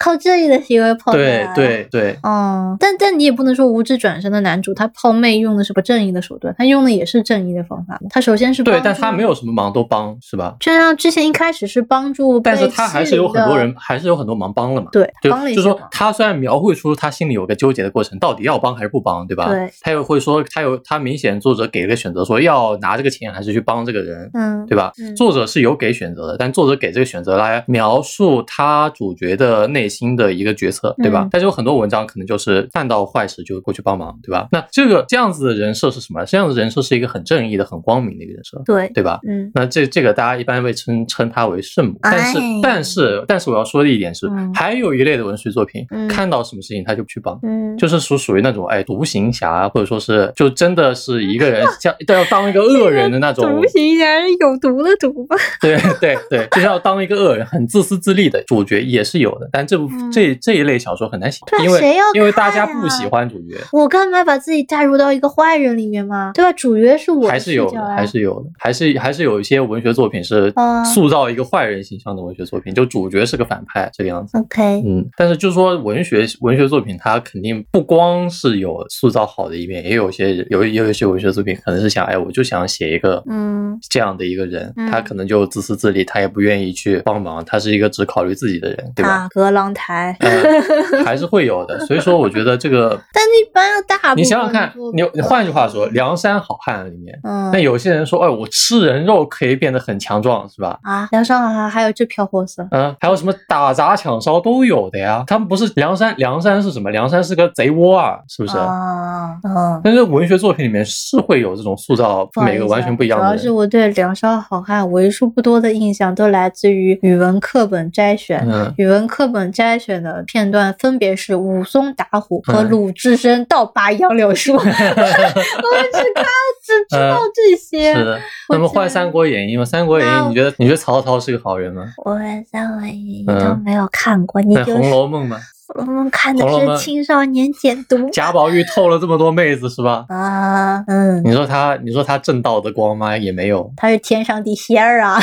靠正义的行为泡下来。对对。对，嗯，但但你也不能说无知转身的男主他泡妹用的是不正义的手段，他用的也是正义的方法他首先是对，但他没有什么忙都帮，是吧？就像之前一开始是帮助，但是他还是有很多人，还是有很多忙帮了嘛？对，就就说他虽然描绘出他心里有个纠结的过程，到底要帮还是不帮，对吧？对，他又会说他有他明显作者给了个选择，说要拿这个钱还是去帮这个人，嗯，对吧？作者是有给选择的，但作者给这个选择来描述他主角的内心的一个决策，对吧？但是有很多文章可能就是。看到坏事就过去帮忙，对吧？那这个这样子的人设是什么？这样子人设是一个很正义的、很光明的一个人设，对对吧？嗯，那这这个大家一般会称称他为圣母。但是但是但是我要说的一点是，还有一类的文学作品，看到什么事情他就去帮，嗯，就是属属于那种哎独行侠，或者说是就真的是一个人 像要当一个恶人的那种。独行侠是有毒的毒吧？对对对，就是要当一个恶人，很自私自利的主角也是有的。但这部这这一类小说很难写，因为因为大。家不喜欢主角，我干嘛把自己带入到一个坏人里面吗？对吧？主角是我，还是有的，还是有的，还是还是有一些文学作品是塑造一个坏人形象的文学作品，就主角是个反派这个样子。OK，嗯，但是就是说文学文学作品，它肯定不光是有塑造好的一面，也有些有也有一些文学作品可能是想，哎，我就想写一个嗯这样的一个人，他可能就自私自利，他也不愿意去帮忙，他是一个只考虑自己的人，对吧？隔廊台 还是会有的，所以说我觉得。这个，但是一般的大，你想想看，你你换句话说，《梁山好汉》里面，那有些人说，哎，我吃人肉可以变得很强壮，是吧？啊，梁山好汉还有这票货色，嗯，还有什么打砸抢烧都有的呀。他们不是梁山，梁山是什么？梁山是个贼窝啊，是不是？啊，嗯。但是文学作品里面是会有这种塑造每个完全不一样的。主要是我对梁山好汉为数不多的印象都来自于语文课本摘选，语文课本摘选的片段分别是武松打虎。和鲁智深倒拔杨柳树，我只看只知道这些。是的，那么换《三国演义》吗？《三国演义》，你觉得你觉得曹操是个好人吗？我《三国演义》都没有看过，你《红楼梦》吗？《红楼梦》看的是青少年简读。贾宝玉透了这么多妹子是吧？啊，嗯。你说他，你说他正道的光吗？也没有。他是天上地仙儿啊！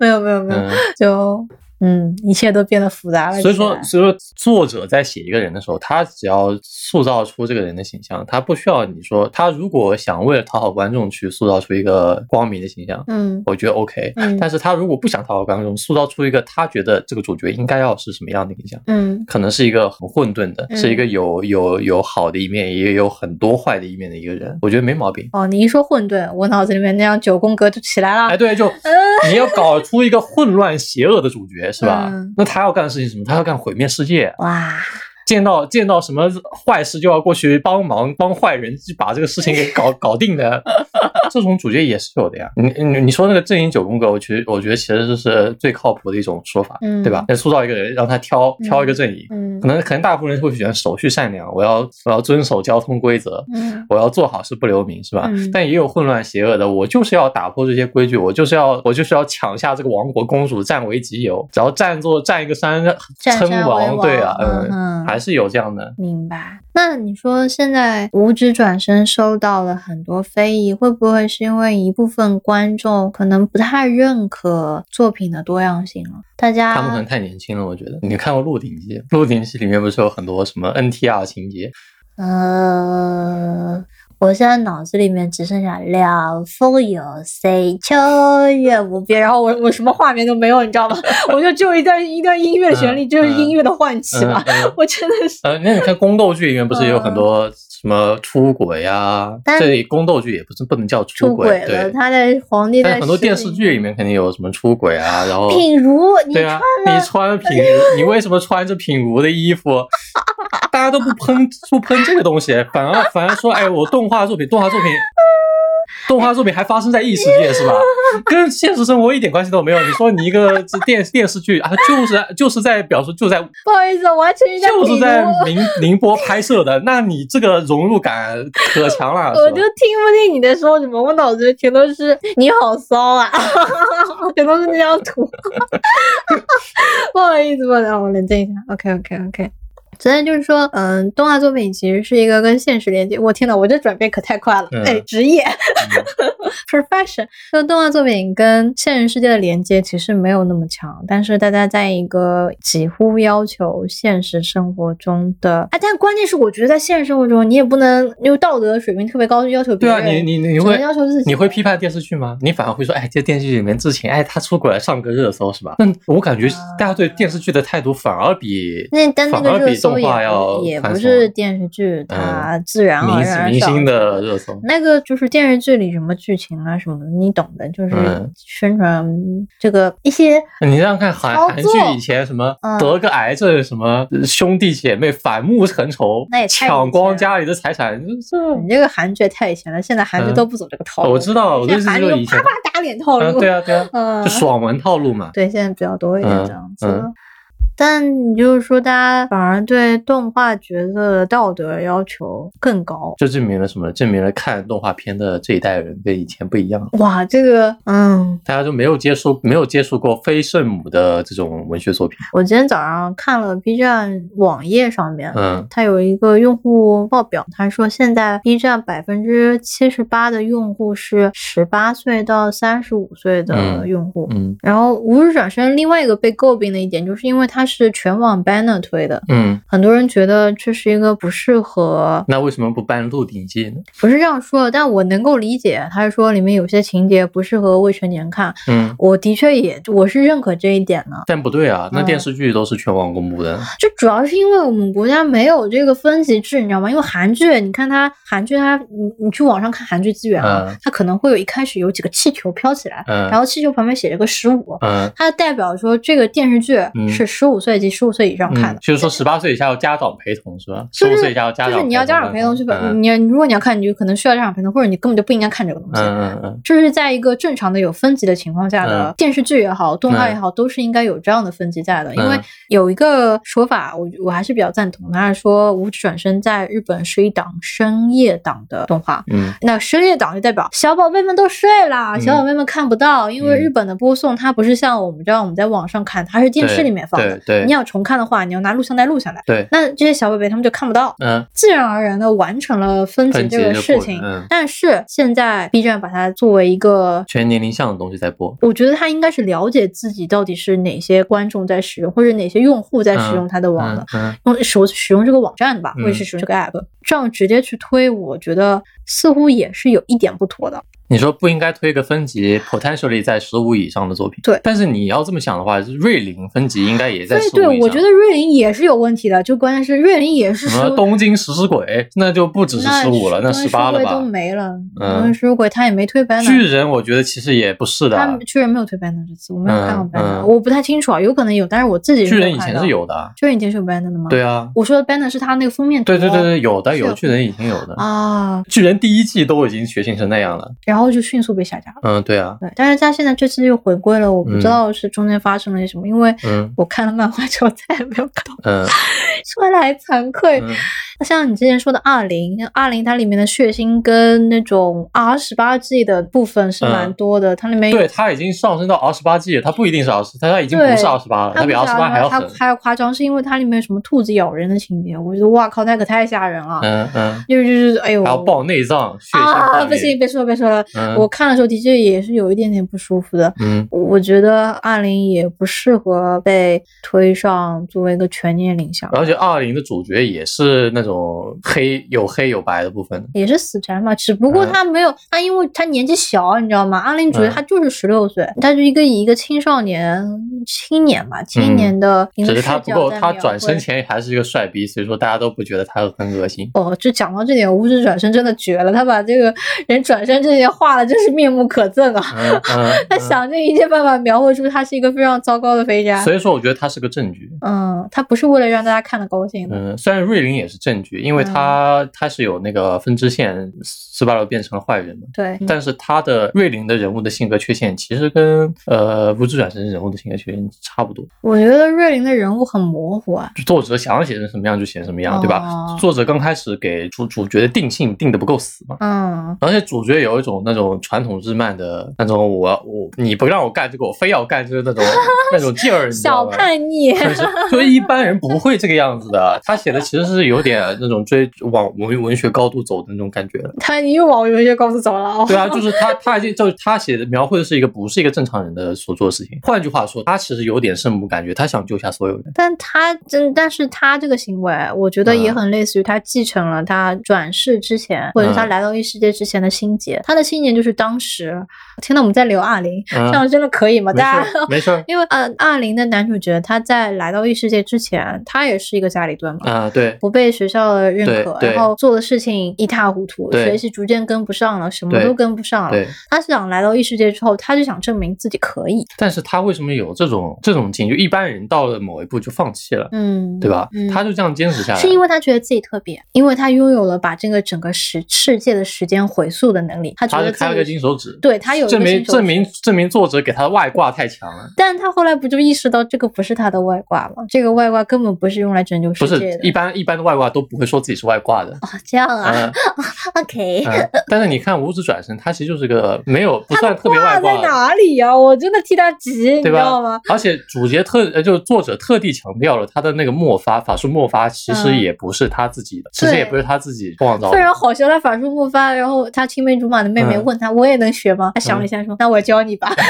没有没有没有，就。嗯，一切都变得复杂了。所以说，所以说作者在写一个人的时候，他只要塑造出这个人的形象，他不需要你说他如果想为了讨好观众去塑造出一个光明的形象，嗯，我觉得 OK。嗯，但是他如果不想讨好观众，塑造出一个他觉得这个主角应该要是什么样的形象，嗯，可能是一个很混沌的，是一个有有有好的一面，也有很多坏的一面的一个人，我觉得没毛病。哦，你一说混沌，我脑子里面那样九宫格就起来了。哎，对，就你要搞出一个混乱邪恶的主角，是吧？那他要干的事情是什么？他要干毁灭世界。哇！见到见到什么坏事就要过去帮忙帮坏人去把这个事情给搞 搞定的，这种主角也是有的呀。你你你说那个阵营九宫格，我觉得我觉得其实这是最靠谱的一种说法，对吧？塑造一个人，让他挑挑一个阵营，可能可能大部分人会选手续善良，我要我要遵守交通规则，我要做好事不留名，是吧？但也有混乱邪恶的，我就是要打破这些规矩，我就是要我就是要抢下这个王国，公主占为己有，只要占座占一个山称王，对啊，嗯，还。是有这样的，明白。那你说现在五指转身收到了很多非议，会不会是因为一部分观众可能不太认可作品的多样性了？大家他们可能太年轻了，我觉得。你看过《鹿鼎记》？《鹿鼎记》里面不是有很多什么 NTR 情节？呃。我现在脑子里面只剩下凉风有谁，秋月无边，然后我我什么画面都没有，你知道吗？我就只有一段一段音乐旋律，就是音乐的唤起吧。我真的是。呃，那你看宫斗剧里面不是也有很多什么出轨呀？这里宫斗剧也不是不能叫出轨，对。他的皇帝在很多电视剧里面肯定有什么出轨啊，然后品如，对啊，你穿品，你为什么穿着品如的衣服？大家都不喷不喷这个东西，反而反而说，哎，我动画作品，动画作品，动画作品还发生在异世界是吧？跟现实生活一点关系都没有。你说你一个电电视剧啊，就是就是在表示就在，不好意思，完全就是在宁宁波拍摄的，那你这个融入感可强了。我就听不进你在说什么，我脑子全都是你好骚啊，全都是那张图。不好意思，不好意思，我冷静一下。OK OK OK。昨天就是说，嗯，动画作品其实是一个跟现实连接。我天呐，我这转变可太快了！哎，职业，profession，那动画作品跟现实世界的连接其实没有那么强。但是大家在一个几乎要求现实生活中的，哎，但关键是我觉得在现实生活中，你也不能因为道德水平特别高就要求别人。对啊，你你你会要求自己？你会批判电视剧吗？你反而会说，哎，这电视剧里面之前，哎，他出轨了，上个热搜是吧？那我感觉大家对电视剧的态度反而比那但那个热搜。也也不是电视剧，它自然而然明星的热搜。那个就是电视剧里什么剧情啊什么的，你懂的，就是宣传这个一些。你这样看韩韩剧以前什么得个癌症，什么兄弟姐妹反目成仇，那也抢光家里的财产，这 你这个韩剧太以前了，现在韩剧都不走这个套路。我知道，我就是以前啪啪打脸套路。对啊对啊，就爽文套路嘛。对，现在比较多一点这样子。但你就是说，大家反而对动画角色的道德要求更高，就证明了什么？证明了看动画片的这一代人跟以前不一样。哇，这个，嗯，大家就没有接触，没有接触过非圣母的这种文学作品。我今天早上看了 B 站网页上面，嗯，它有一个用户报表，他说现在 B 站百分之七十八的用户是十八岁到三十五岁的用户，嗯，然后无日转身另外一个被诟病的一点，就是因为它。是全网 banner 推的，嗯，很多人觉得这是一个不适合。那为什么不搬《鹿鼎记》呢？不是这样说的，但我能够理解。他是说里面有些情节不适合未成年看，嗯，我的确也我是认可这一点的。但不对啊，那电视剧都是全网公布的。这主要是因为我们国家没有这个分级制，你知道吗？因为韩剧，你看它韩剧，它你你去网上看韩剧资源啊，它可能会有一开始有几个气球飘起来，然后气球旁边写着个十五，嗯，它代表说这个电视剧是十五。岁及十五岁以上看的，就是说十八岁以下要家长陪同是吧？十五岁以下要家长，就是你要家长陪同去吧。你如果你要看，你就可能需要家长陪同，或者你根本就不应该看这个东西。嗯嗯嗯，就是在一个正常的有分级的情况下的电视剧也好，动画也好，都是应该有这样的分级在的。因为有一个说法，我我还是比较赞同，他是说《无指转身》在日本是一档深夜档的动画。嗯，那深夜档就代表小宝贝们都睡了，小宝贝们看不到，因为日本的播送它不是像我们这样我们在网上看，它是电视里面放的。对你要重看的话，你要拿录像带录下来。对，那这些小宝贝他们就看不到，嗯，自然而然的完成了分级这个事情。嗯但是现在 B 站把它作为一个。全年龄向的东西在播。我觉得他应该是了解自己到底是哪些观众在使用，或者哪些用户在使用他的网的，嗯，用使使用这个网站的吧，嗯或者是使用这个 app，这样直接去推，我觉得似乎也是有一点不妥的。你说不应该推个分级 potentially 在十五以上的作品，对。但是你要这么想的话，瑞林分级应该也在十五以上。我觉得瑞林也是有问题的，就关键是瑞林也是什么15东京食尸鬼，那就不只是那十五了，那东十八了吧西都？没了。嗯。东京食尸鬼他也没推 banner，巨人我觉得其实也不是的，他巨人没有推 banner 这次，我没有看过嗯 banner，、嗯。我不太清楚啊，有可能有，但是我自己是巨人以前是有的。啊，巨人以前是有 banner 的吗？对啊，我说的 banner 是他那个封面图。对对对对，有的有是巨人以前有的，啊，巨人第一季都已经血腥成那样了，然后就迅速被下架了。嗯，对啊，对，但是他现在这次又回归了，我不知道是中间发生了些什么，因为嗯我看了漫画之后再也没有看到，嗯 说来惭愧。嗯像你之前说的二零，二零它里面的血腥跟那种 R 十八 G 的部分是蛮嗯多的，它里面对，它已经上升到 R 十八 G 了，它不一定是 R 十，它它已经不是 R 十八了，它比 R 十八还要它。还要夸张，是因为它里面有什么兔子咬人的情节，我觉得哇靠，那可太吓人了，嗯嗯，就是就是哎呦，还要爆内脏，血腥啊，不行，别说了别说了，嗯我看的时候的确也是有一点点不舒服的。嗯我觉得二零也不适合被推上作为一个全年龄向，而且二零的主角也是那种黑有黑有白的部分。也是死宅嘛，只不过嗯他没有他，因为他年纪小，你知道吗？阿林主角嗯他就是十六岁，他是一个以一个青少年、青年嘛，青年的嗯只是他不够，他转身前还是一个帅逼，所以说大家都不觉得他很恶心。哦，就讲到这点，无知转身真的绝了，他把这个人转身这些画的真是面目可憎啊！他嗯想尽一切办法描绘出他是一个非常糟糕的肥宅。所以说我觉得他是个证据。嗯，他不是为了让大家看得高兴的。嗯，虽然瑞林也是因为他他是有那个分支线，斯巴鲁变成了坏人嘛。对，但是他的瑞林的人物的性格缺陷其实跟呃无知转身人物的性格缺陷差不多，我觉得瑞林的人物很模糊啊。作者想要写成什么样就写什么样，对吧哦？作者刚开始给主主角的定性定的不够死嘛，嗯，而且主角有一种那种传统日漫的那种我我你不让我干这个我非要干，就是那种 那种劲儿，你知道小吗？叛逆。就是，所以一般人不会这个样子的。他写的其实是有点那种追往文文学高度走的那种感觉了。他又往文学高度走了哦。对啊，就是他，他已经就是他写的描绘的是一个不是一个正常人的所做的事情。换句话说，他其实有点圣母感觉，他想救下所有人。但他真，但是他这个行为，我觉得也嗯很类似于他继承了他转世之前，或者是他嗯来到异世界之前的心结。他的心结就是当时，天呐，我们在聊二零，嗯这样真的可以吗？大家事，没事儿。因为呃，二零的男主角他在来到异世界之前，他也是一个家里蹲嘛。啊，对，不被学校的认可，然后做的事情一塌糊涂，对学习逐渐跟不上了，什么都跟不上了。他是想来到异世界之后，他就想证明自己可以。但是他为什么有这种这种劲？就一般人到了某一步就放弃了，嗯，对吧？嗯他就这样坚持下来。是因为他觉得自己特别，因为他拥有了把这个整个世世界的时间回溯的能力，他觉得开了个金手指，对他有证明证明证明作者给他的外挂太强了。但他后来不就意识到这个不是他的外挂吗？这个外挂根本不是用来拯救世不是界的。一般一般的外挂都不会说自己是外挂的。哦，这样啊、嗯 o k 嗯，但是你看五指转身，他其实就是个没有不算特别外挂在 哪里呀、我真的替他急，你知道吗？？而且主角特呃，就是作者特地强调了他的那个末发法术末发，其实嗯也不是他自己的，其实也不是他自己创造非的。常好笑，他法术墨发，然后他青梅竹马的妹妹嗯问他：“我也能学吗？”他想了一下说：“那我教你吧。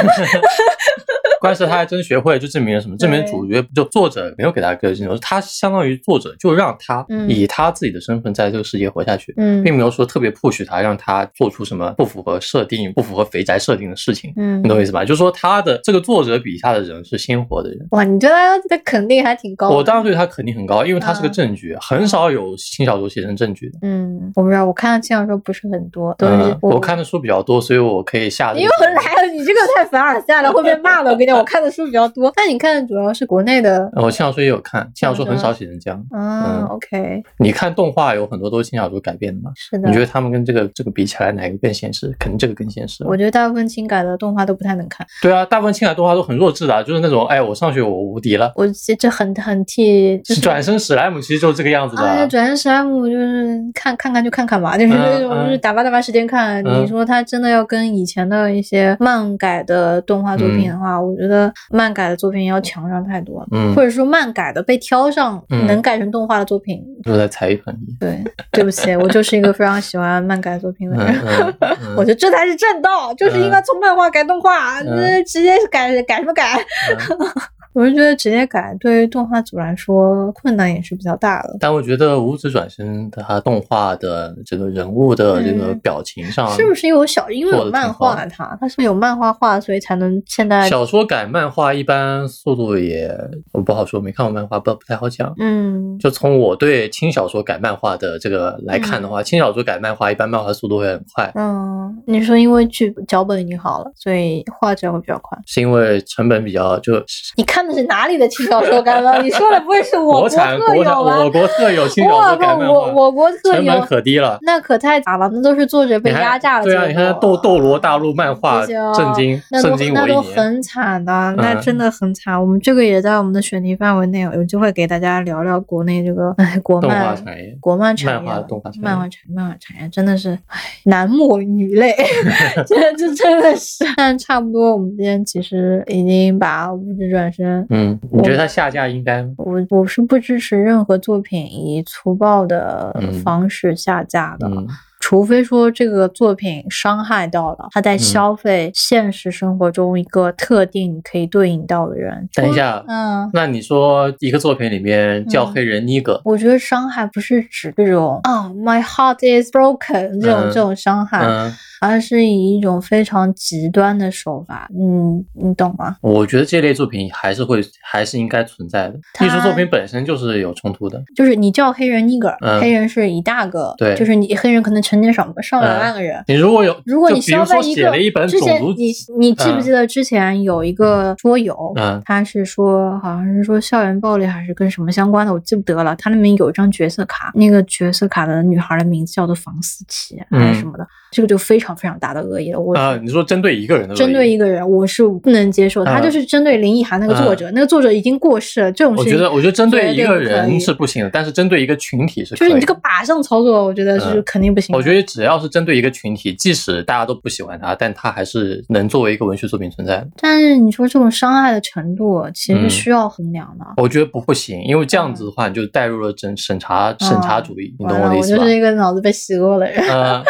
关键是他还真学会，就证明了什么？证明主角就作者没有给他个镜头，他相当于作者就让他嗯以他自己的身份在这个世界活下去”，嗯并没有说特别 push 他，让他做出什么不符合设定、不符合肥宅设定的事情。嗯你，懂我意思吧？就是说他的这个作者笔下的人是鲜活的人。哇，你觉得他的肯定还挺高。我当然对他肯定很高，因为他是个嗯正剧，很少有轻小说写成正剧的。嗯，我不知道，我看的轻小说不是很多，都是、嗯，我看的书比较多，所以我可以下这你又个结论。来了，你这个太凡尔赛了，会被骂的。我跟你讲，我看的书比较多，但你看的主要是国内的。呃我轻小说也有看，轻小说很少写成这样。嗯嗯，OK，你看动画有很多都是轻小说改编的嘛？是的。你觉得他们跟这个这个比起来，哪个更现实？肯定这个更现实。我觉得大部分轻改的动画都不太能看，对啊，大部分轻改动画都很弱智的啊，就是那种哎，我上学我无敌了，我这这很很替 就是转身史莱姆其实就是这个样子的哎，啊。转身史莱姆就是看看看就看看吧，就是嗯那种就是嗯打发打发时间看。嗯你说他真的要跟以前的一些漫改的动画作品的话，我觉得漫改的作品要强上太多或者说漫改的被挑上嗯能改成动画的作品，就在踩一盆泥。对，对不起，我就是一个非常喜欢漫改作品的嗯人。我觉得这才是正道，就是应该从漫画改动画，嗯直接改改什么改？嗯我是觉得直接改对于动画组来说困难也是比较大的。但我觉得五指转身它动画的这个人物的这个嗯表情上，是不是有小因为做得挺有漫画它它，它是有漫画化，所以才能现在小说改漫画一般速度也我不好说，没看过漫画，不不太好讲。嗯就从我对轻小说改漫画的这个来看的话，轻小说改漫画一般漫画速度会很快，嗯，你说因为剧脚本已经好了，所以画质会比较快。是因为成本比较就你看的是哪里的轻小说改漫？你说的不会是我国产特国产有吧？我国特有轻小哇不，说改漫，我我国特成本有，可低了。那可太惨了，那都是作者被压榨了。对啊，你看斗斗罗大陆漫画震惊那都震惊那。都很惨的，那嗯真的很惨。我们这个也在我们的选题范围内，有机会给大家聊聊国内这个哎国漫产业国漫产业漫画漫画产漫画产业真的是唉男莫女泪，这这真的是。但差不多，我们今天其实已经把物质转身。嗯，你觉得它下架应该？我我是不支持任何作品以粗暴的嗯方式下架的，嗯除非说这个作品伤害到了他在嗯消费现实生活中一个特定可以对应到的人。等一下嗯，那你说一个作品里面叫嗯黑人尼格，我觉得伤害不是指这种啊、m y heart is broken 这种、嗯这种伤害，嗯，而是以一种非常极端的手法。嗯，你懂吗？我觉得这类作品还是会还是应该存在的。艺术作品本身就是有冲突的。就是你叫黑人 nigger，、嗯黑人是一大个，对就是你黑人可能成千上上百嗯万个人。你如果有，如果你就比如说消费一个写了一本之前你你记不嗯记得之前有一个桌游，嗯他是说好像是说校园暴力还是跟什么相关的，我记不得了。它里面有一张角色卡，那个角色卡的女孩的名字叫做房思琪还是什么的，这个就非常非常大的恶意了。我嗯啊，你说针对一个人的针对一个人，我是不能接受。他嗯就是针对林奕涵那个作者，那个作者已经过世了，这种事情我觉得，我觉得针对一个人是不行的，但是针对一个群体是。就是你这个靶向操作，我觉得是嗯肯定不行的。我觉得只要是针对一个群体，即使大家都不喜欢他，但他还是能作为一个文学作品存在的。但是你说这种伤害的程度，其实嗯需要衡量的。我觉得不不行，因为这样子的话，你就带入了审审查审查主义，你懂我，的意思吧？我就是一个脑子被洗过的人。呃，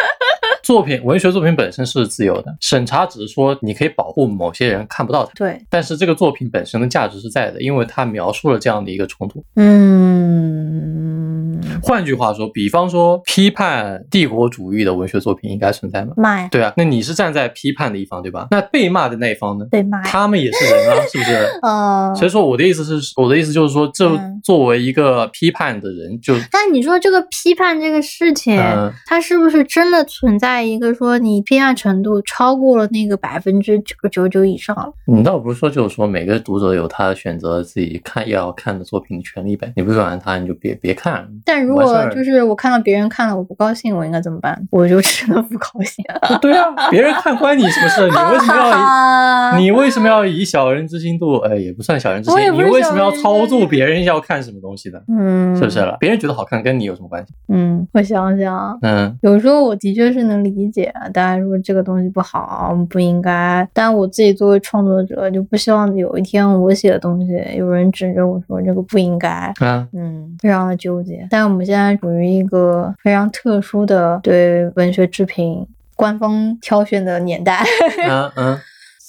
作品文学作品本身是自由的，审查只是说你可以保护某些人看不到它，对，但是这个作品本身的价值是在的，因为它描述了这样的一个冲突。嗯，换句话说，比方说批判帝国主义的文学作品应该存在吗？骂呀，对啊，那你是站在批判的一方，对吧？那被骂的那一方呢？被骂。他们也是人啊，是不是？呃，所以说我的意思是，我的意思就是说，这嗯作为一个批判的人，就但你说这个批判这个事情，嗯它是不是真的存在一个说你偏爱程度超过了那个百分之九九九以上了？你倒不是说，就是说每个读者有他选择自己看要看的作品的权利呗。你不喜欢他，你就别别看。但如果就是我看到别人看了我不高兴，我应该怎么办？我就只能不高兴。对啊，别人看关你什么事？你为什么要以 你为什么要以小人之心度？哎，也不算小人之心，你为什么要操作别人要看什么东西的？嗯，是不是了？别人觉得好看跟你有什么关系？嗯，我想想，嗯有时候我的确是能理解，大家说这个东西不好，不应该。但我自己作为创作者，就不希望有一天我写的东西有人指着我说这个不应该。啊，嗯，非常的纠结。但我们现在处于一个非常特殊的对文学制品官方挑选的年代，嗯嗯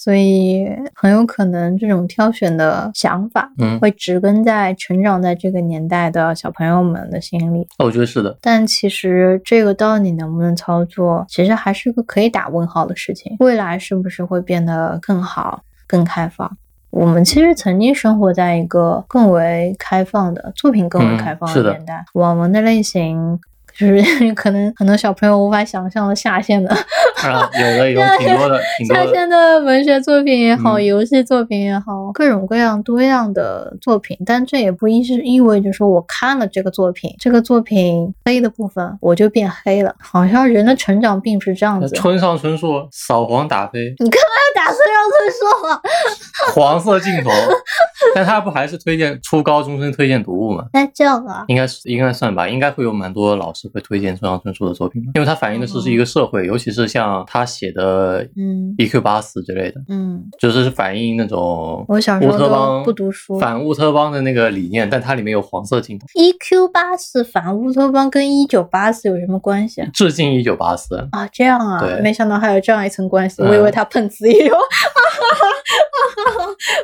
所以很有可能这种挑选的想法嗯，会植根在成长在这个年代的小朋友们的心里。我觉得是的。但其实这个到底能不能操作，其实还是个可以打问号的事情。未来是不是会变得更好、更开放？我们其实曾经生活在一个更为开放的作品更为嗯开放的年代，网文的类型。就是 可能很多小朋友无法想象的下线的啊，有的有 挺多的，挺多下的。线的文学作品也好，嗯游戏作品也好，各种各样多样的作品，但这也不意是意味着说我看了这个作品，这个作品黑的部分我就变黑了，好像人的成长并不是这样子。村上春树扫黄打非，你干嘛要打村上春树啊？黄色镜头，但他不还是推荐初高中生推荐读物吗？那这样啊，应该是应该算吧，应该会有蛮多老师师会推荐村上春树的作品吗？因为他反映的是是一个社会，尤其是像他写的嗯《E.Q. 八四》之类的，嗯，就是反映那种我小时候都乌托邦不读书。反乌托邦的那个理念，但它里面有黄色镜头，E.Q. 八四反乌托邦跟一九八四有什么关系啊？致敬一九八四。啊，这样啊对，没想到还有这样一层关系，嗯我以为他碰瓷也有。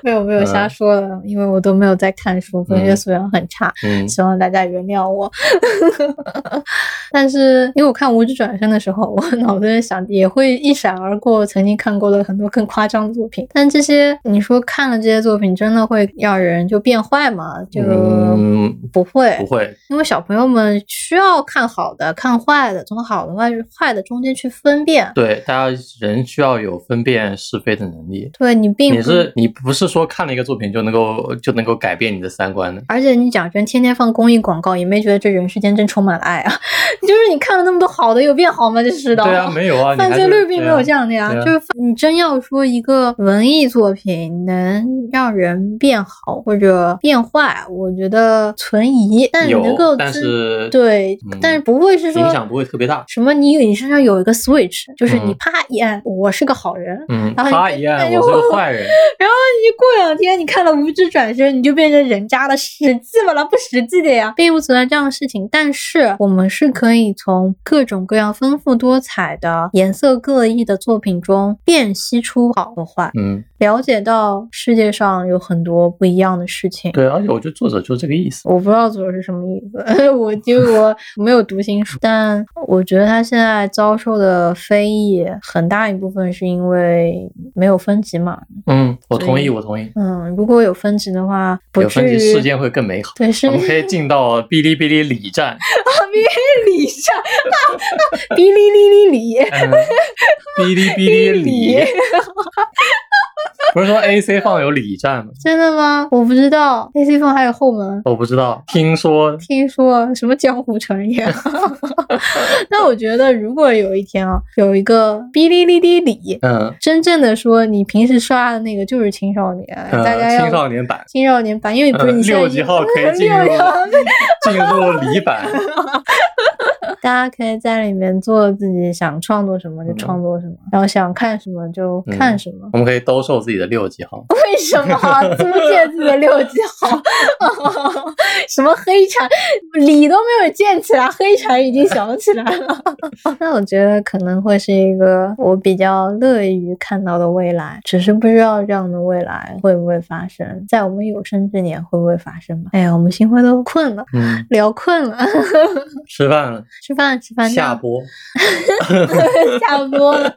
没有没有瞎说了，因为我都没有在看书，文学素养很差，嗯希望大家原谅我。但是因为我看《无职转身》的时候，我脑子里想也会一闪而过曾经看过的很多更夸张的作品。但这些你说看了这些作品，真的会让人就变坏吗？就嗯，不会，不会，因为小朋友们需要看好的、看坏的，从好的、坏坏的中间去分辨。对，大家人需要有分辨是非的能力。对你并不你是你不是说看了一个作品就能够就能够改变你的三观的。而且你讲真，天天放公益广告，也没觉得这人世间真充满了爱啊。就是你看了那么多好的，有变好吗？这世道。对啊，没有啊，犯罪率并没有降的呀，就是你真要说一个文艺作品能让人变好或者变坏，我觉得存疑，但能够但知是对，嗯但是不会是说影响不会特别大。什么你你身上有一个 switch，就是你嗯啪一按，我是个好人，嗯，然后他一按，我是个坏人。然后你过两天你看了《无知转身》，你就变成人渣了，实际吧了，不实际的呀，并不存在这样的事情。但是我们是可以从各种各样丰富多彩的、颜色各异的作品中辨析出好和坏，嗯，了解到世界上有很多不一样的事情。对，而且我觉得作者就是这个意思。我不知道作者是什么意思，我就 我没有读心术，但我觉得他现在遭受的非议很大一部分是因为没有分级嘛。嗯，我同意，我同意。嗯，如果有分级的话，不有分级，世界会更美好。对是我们可以进到哔哩哔哩里站，里上，哔哩哩哩哩，嗯，哔哩哔哩里，不是说 A C 放有里站吗？真的吗？我不知道，AC 放还有后门。我不知道，听说。听说什么江湖传言，那我觉得如果有一天啊，有一个哔哩哩哩里，嗯。真正的说你平时刷的那个就是青少年，呃大家要青少年版，青少年版，因为不是嗯你现在已经六级号可以进入 进入里版。大家可以在里面做自己想创作什么就创作什么，然后想看什么就看什么。我们可以兜售自己的六级号。为什么租借自己的六级号？什么黑产理都没有建起来，黑产已经想起来了。那我觉得可能会是一个我比较乐于看到的未来，只是不知道这样的未来会不会发生，在我们有生之年会不会发生吧？哎呀，我们新婚都困了，嗯，聊困了，吃饭了，吃饭吃饭，下播。下播了。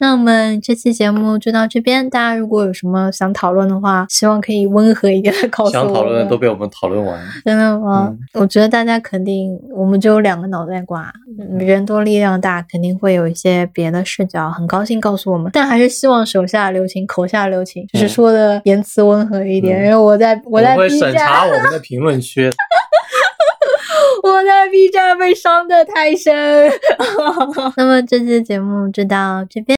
那我们这期节目就到这边，大家如果有什么想讨论的话，希望可以温和一点的告诉我们。想讨论的都被我们讨论完。真的吗？嗯我觉得大家肯定，我们只有两个脑袋瓜，嗯人多力量大，肯定会有一些别的视角，很高兴告诉我们。但还是希望手下留情，口下留情，就是嗯说的言辞温和一点，嗯因为我在我在审查，我们的评论区。在 B 站被伤的太深。那么这期节目就到这边。